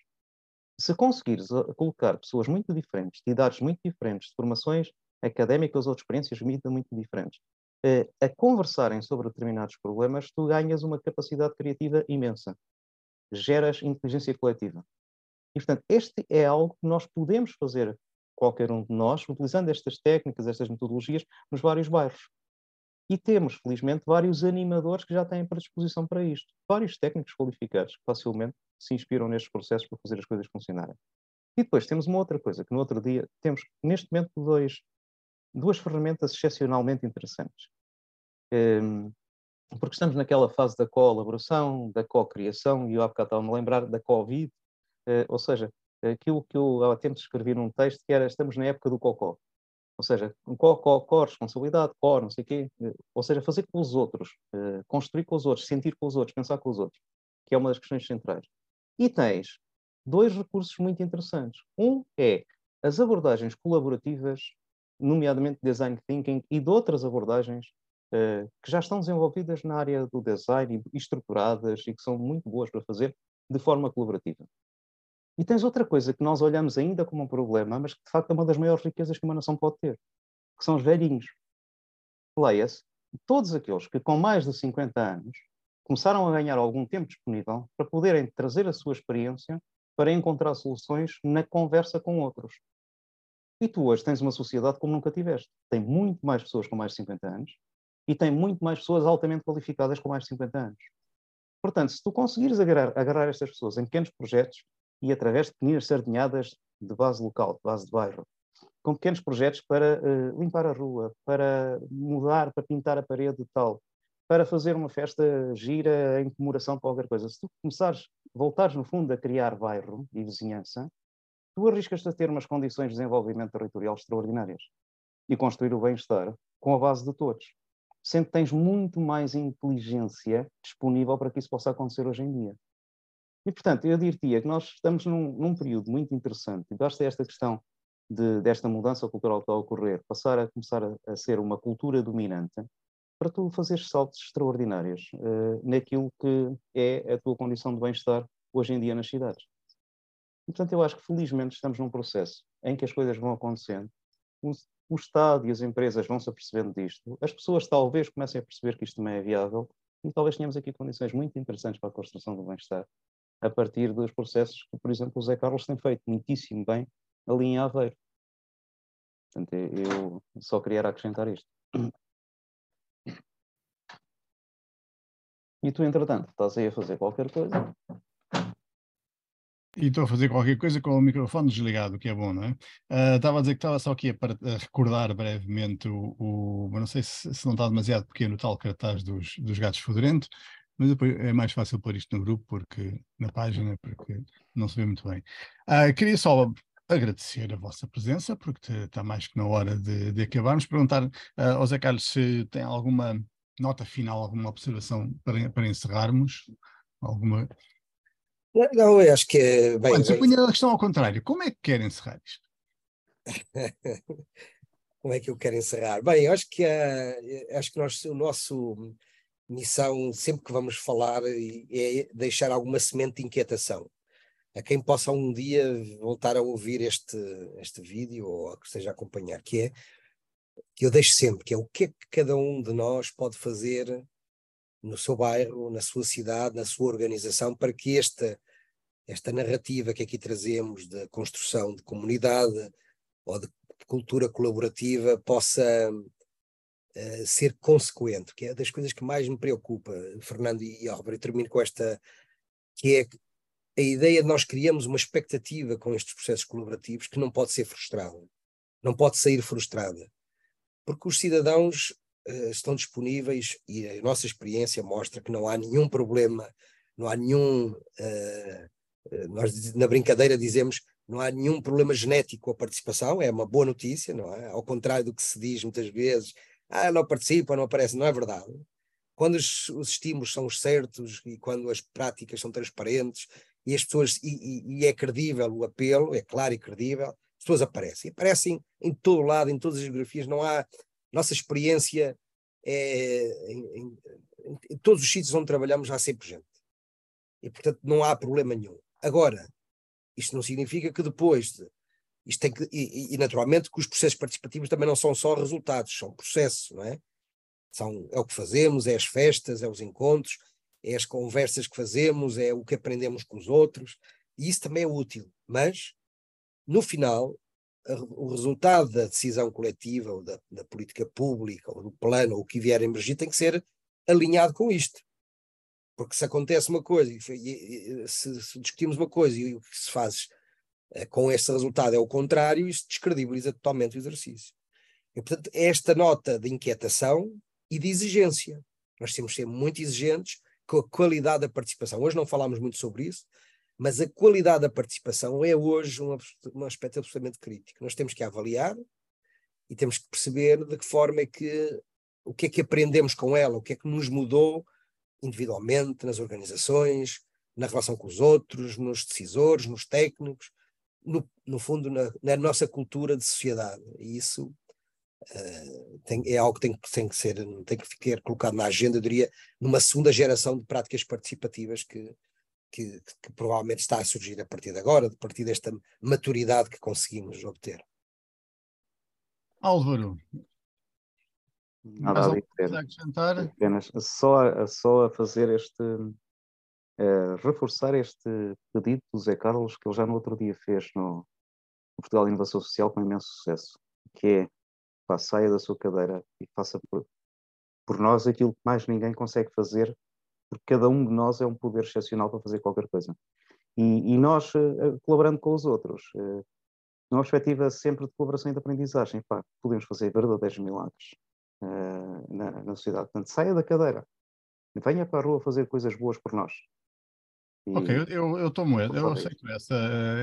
D: Se conseguires eh, colocar pessoas muito diferentes, de idades muito diferentes, de formações académicas ou de experiências muito, muito diferentes, eh, a conversarem sobre determinados problemas, tu ganhas uma capacidade criativa imensa. Geras inteligência coletiva. E, portanto, este é algo que nós podemos fazer, qualquer um de nós, utilizando estas técnicas, estas metodologias, nos vários bairros. E temos, felizmente, vários animadores que já têm predisposição para isto. Vários técnicos qualificados que facilmente se inspiram nestes processos para fazer as coisas funcionarem. E depois temos uma outra coisa, que no outro dia temos, neste momento, dois, duas ferramentas excepcionalmente interessantes. Um, porque estamos naquela fase da colaboração, da co-criação, e eu há bocado estava-me a lembrar da Covid, ou seja, aquilo que eu há tempo escrevi num texto que era estamos na época do cocó. Ou seja, co, co, co, responsabilidade, co, não sei o quê. Ou seja, fazer com os outros, uh, construir com os outros, sentir com os outros, pensar com os outros, que é uma das questões centrais. E tens dois recursos muito interessantes. Um é as abordagens colaborativas, nomeadamente design thinking e de outras abordagens uh, que já estão desenvolvidas na área do design e estruturadas e que são muito boas para fazer de forma colaborativa. E tens outra coisa que nós olhamos ainda como um problema, mas que de facto é uma das maiores riquezas que uma nação pode ter, que são os velhinhos. Leia-se, todos aqueles que com mais de 50 anos começaram a ganhar algum tempo disponível para poderem trazer a sua experiência para encontrar soluções na conversa com outros. E tu hoje tens uma sociedade como nunca tiveste. Tem muito mais pessoas com mais de 50 anos e tem muito mais pessoas altamente qualificadas com mais de 50 anos. Portanto, se tu conseguires agarrar, agarrar estas pessoas em pequenos projetos e através de pequenas sardinhadas de base local, de base de bairro, com pequenos projetos para uh, limpar a rua, para mudar, para pintar a parede e tal, para fazer uma festa gira em comemoração para qualquer coisa. Se tu começares, voltares no fundo a criar bairro e vizinhança, tu arriscas-te a ter umas condições de desenvolvimento territorial extraordinárias e construir o bem-estar com a base de todos. Que tens muito mais inteligência disponível para que isso possa acontecer hoje em dia. E, portanto, eu diria que nós estamos num, num período muito interessante, e basta esta questão de, desta mudança cultural que está a ocorrer, passar a começar a, a ser uma cultura dominante, para tu fazeres saltos extraordinários uh, naquilo que é a tua condição de bem-estar hoje em dia nas cidades. E, portanto, eu acho que felizmente estamos num processo em que as coisas vão acontecendo, o, o Estado e as empresas vão se apercebendo disto, as pessoas talvez comecem a perceber que isto também é viável e talvez tenhamos aqui condições muito interessantes para a construção do bem-estar a partir dos processos que, por exemplo, o Zé Carlos tem feito muitíssimo bem ali em Aveiro. Portanto, eu só queria acrescentar isto. E tu, entretanto, estás aí a fazer qualquer coisa.
B: E estou a fazer qualquer coisa com o microfone desligado, que é bom, não é? Uh, estava a dizer que estava só aqui a, a recordar brevemente o, o não sei se, se, não está demasiado pequeno o tal cartaz dos, dos gatos fedorentos, mas depois é mais fácil pôr isto no grupo, porque na página, porque não se vê muito bem. Uh, queria só agradecer a vossa presença, porque está mais que na hora de, de acabarmos. Perguntar uh, ao Zé Carlos se tem alguma nota final, alguma observação para, para encerrarmos? Alguma.
C: Não, eu acho que. É,
B: bem, Antes, eu ponho a questão ao contrário. Como é que quer encerrar isto? [laughs]
C: Como é que eu quero encerrar? Bem, eu acho que, uh, acho que nós, o nosso missão, sempre que vamos falar, é deixar alguma semente de inquietação. A quem possa um dia voltar a ouvir este, este vídeo ou a que esteja a acompanhar, que é que eu deixo sempre, que é o que é que cada um de nós pode fazer no seu bairro, na sua cidade, na sua organização, para que esta, esta narrativa que aqui trazemos de construção de comunidade ou de cultura colaborativa possa uh, ser consequente, que é das coisas que mais me preocupa, Fernando e Álvaro, e termino com esta, que é a ideia de nós criamos uma expectativa com estes processos colaborativos que não pode ser frustrada, não pode sair frustrada, porque os cidadãos uh, estão disponíveis e a nossa experiência mostra que não há nenhum problema, não há nenhum. Uh, nós na brincadeira dizemos não há nenhum problema genético com a participação, é uma boa notícia, não é? Ao contrário do que se diz muitas vezes, ah, não participa, não aparece, não é verdade. Quando os, os estímulos são os certos e quando as práticas são transparentes e as pessoas, e, e, e, é credível o apelo, é claro e credível, as pessoas aparecem. Aparecem em todo lado, em todas as geografias, não há. Nossa experiência é. Em, em, em todos os sítios onde trabalhamos há sempre gente. E, portanto, não há problema nenhum. Agora, isto não significa que depois. Isto tem que, e, e, naturalmente que os processos participativos também não são só resultados, são processos, não é? São, é o que fazemos, é as festas, é os encontros, é as conversas que fazemos, é o que aprendemos com os outros, e isso também é útil. Mas, no final, a, o resultado da decisão coletiva, ou da, da política pública, ou do plano, ou o que vier a emergir, tem que ser alinhado com isto. Porque se acontece uma coisa, e, e se, se, discutimos uma coisa e o que se faz com esse resultado é o contrário, isso descredibiliza totalmente o exercício. E, portanto, é esta nota de inquietação e de exigência. Nós temos que ser muito exigentes com a qualidade da participação. Hoje não falámos muito sobre isso, mas a qualidade da participação é hoje um, um aspecto absolutamente crítico. Nós temos que avaliar e temos que perceber de que forma é que o que é que aprendemos com ela, o que é que nos mudou individualmente, nas organizações, na relação com os outros, nos decisores, nos técnicos, no, no fundo, na, na, nossa cultura de sociedade. E isso uh, tem, é algo que tem, tem, que ser, tem que ficar colocado na agenda, eu diria, numa segunda geração de práticas participativas que, que, que, provavelmente está a surgir a partir de agora, a partir desta maturidade que conseguimos obter.
B: Álvaro,
D: Nada a dizer. Apenas só, só a fazer este. Uh, reforçar este pedido do Zé Carlos que ele já no outro dia fez no, no Portugal Inovação Social com imenso sucesso, que é pá, saia da sua cadeira e faça por, por nós aquilo que mais ninguém consegue fazer, porque cada um de nós é um poder excepcional para fazer qualquer coisa. E, e nós, uh, colaborando com os outros, uh, numa perspectiva sempre de colaboração e de aprendizagem, pá, podemos fazer verdadeiros milagres uh, na, na sociedade. Portanto, saia da cadeira, venha para a rua fazer coisas boas por nós.
B: Ok, eu, eu tomo eu, eu aceito essa,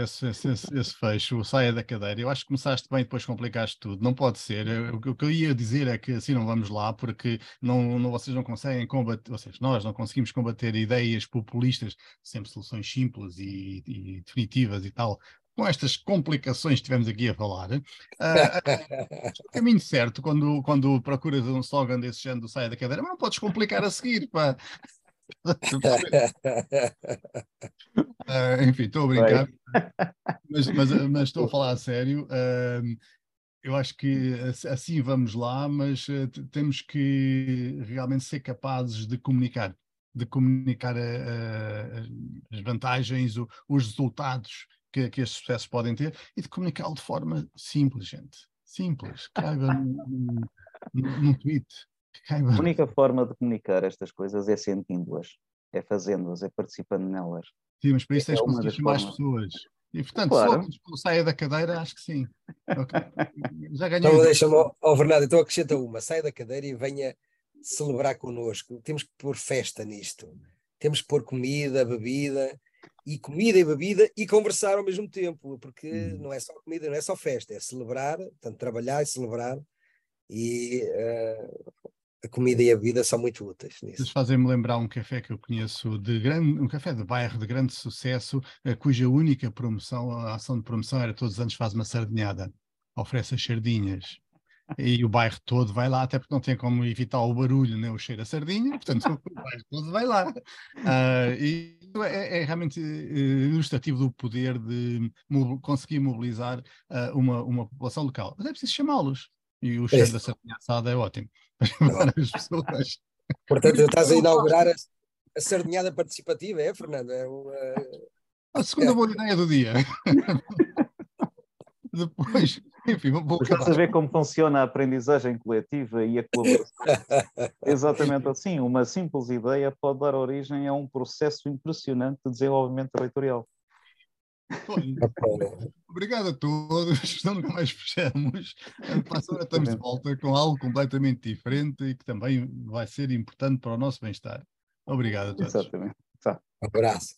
B: esse, esse, esse, fecho, saia da cadeira. Eu acho que começaste bem, depois complicaste tudo. Não pode ser. Eu, o que eu ia dizer é que assim não vamos lá, porque não, não, vocês não conseguem combater, vocês, nós não conseguimos combater ideias populistas, sempre soluções simples e, e definitivas e tal, com estas complicações que tivemos aqui a falar, uh, o caminho certo quando, quando procuras um slogan desse género do saia da cadeira, mas não podes complicar a seguir, pá. Uh, enfim, estou a brincar, mas, mas, mas, estou a falar a sério. Uh, eu acho que assim vamos lá, mas uh, temos que realmente ser capazes de comunicar, de comunicar as vantagens, o, os resultados que, que estes processos podem ter e de comunicá-lo de forma simples, gente. Simples. Caiba num tweet.
D: Caiba. A única forma de comunicar estas coisas é sentindo-as, é fazendo-as, é participando nelas.
B: Sim, mas para isso tens é conseguir mais pessoas. E portanto, claro. só saia da cadeira, acho que sim. Okay. [laughs]
C: Já ganhei. Então deixa-me, oh, Bernardo, então acrescenta uma, saia da cadeira e venha celebrar connosco. Temos que pôr festa nisto. Temos que pôr comida, bebida, e comida e bebida e conversar ao mesmo tempo, porque hum. não é só comida, não é só festa, é celebrar, portanto, trabalhar e celebrar, e uh, a comida e a bebida são muito úteis nisso.
B: Vocês fazem-me lembrar um café que eu conheço, de grande, um café de bairro de grande sucesso, uh, cuja única promoção, a ação de promoção era todos os anos faz uma sardinhada, oferece as sardinhas e o bairro todo vai lá, até porque não tem como evitar o barulho, né, o cheiro a sardinha, portanto [laughs] o bairro todo vai lá. Uh, e é, é, realmente eh, ilustrativo do poder de conseguir mobilizar uh, uma, uma população local. Mas é preciso chamá-los. E o cheiro é. da sardinha assada é ótimo as pessoas.
C: Portanto, estás a inaugurar a, a sardinhada participativa, é, Fernando? É uma...
B: A segunda boa ideia do dia. [laughs] Depois, Enfim, vou
D: Estás a ver como funciona a aprendizagem coletiva e a colaboração. [laughs] Exatamente assim, uma simples ideia pode dar origem a um processo impressionante de desenvolvimento territorial. [laughs]
B: Obrigado a todos, [laughs] não nunca mais fechamos. Para a semana estamos de volta com algo completamente diferente e que também vai ser importante para o nosso bem-estar. Obrigado a todos.
D: Exatamente. Tá.
C: Um abraço.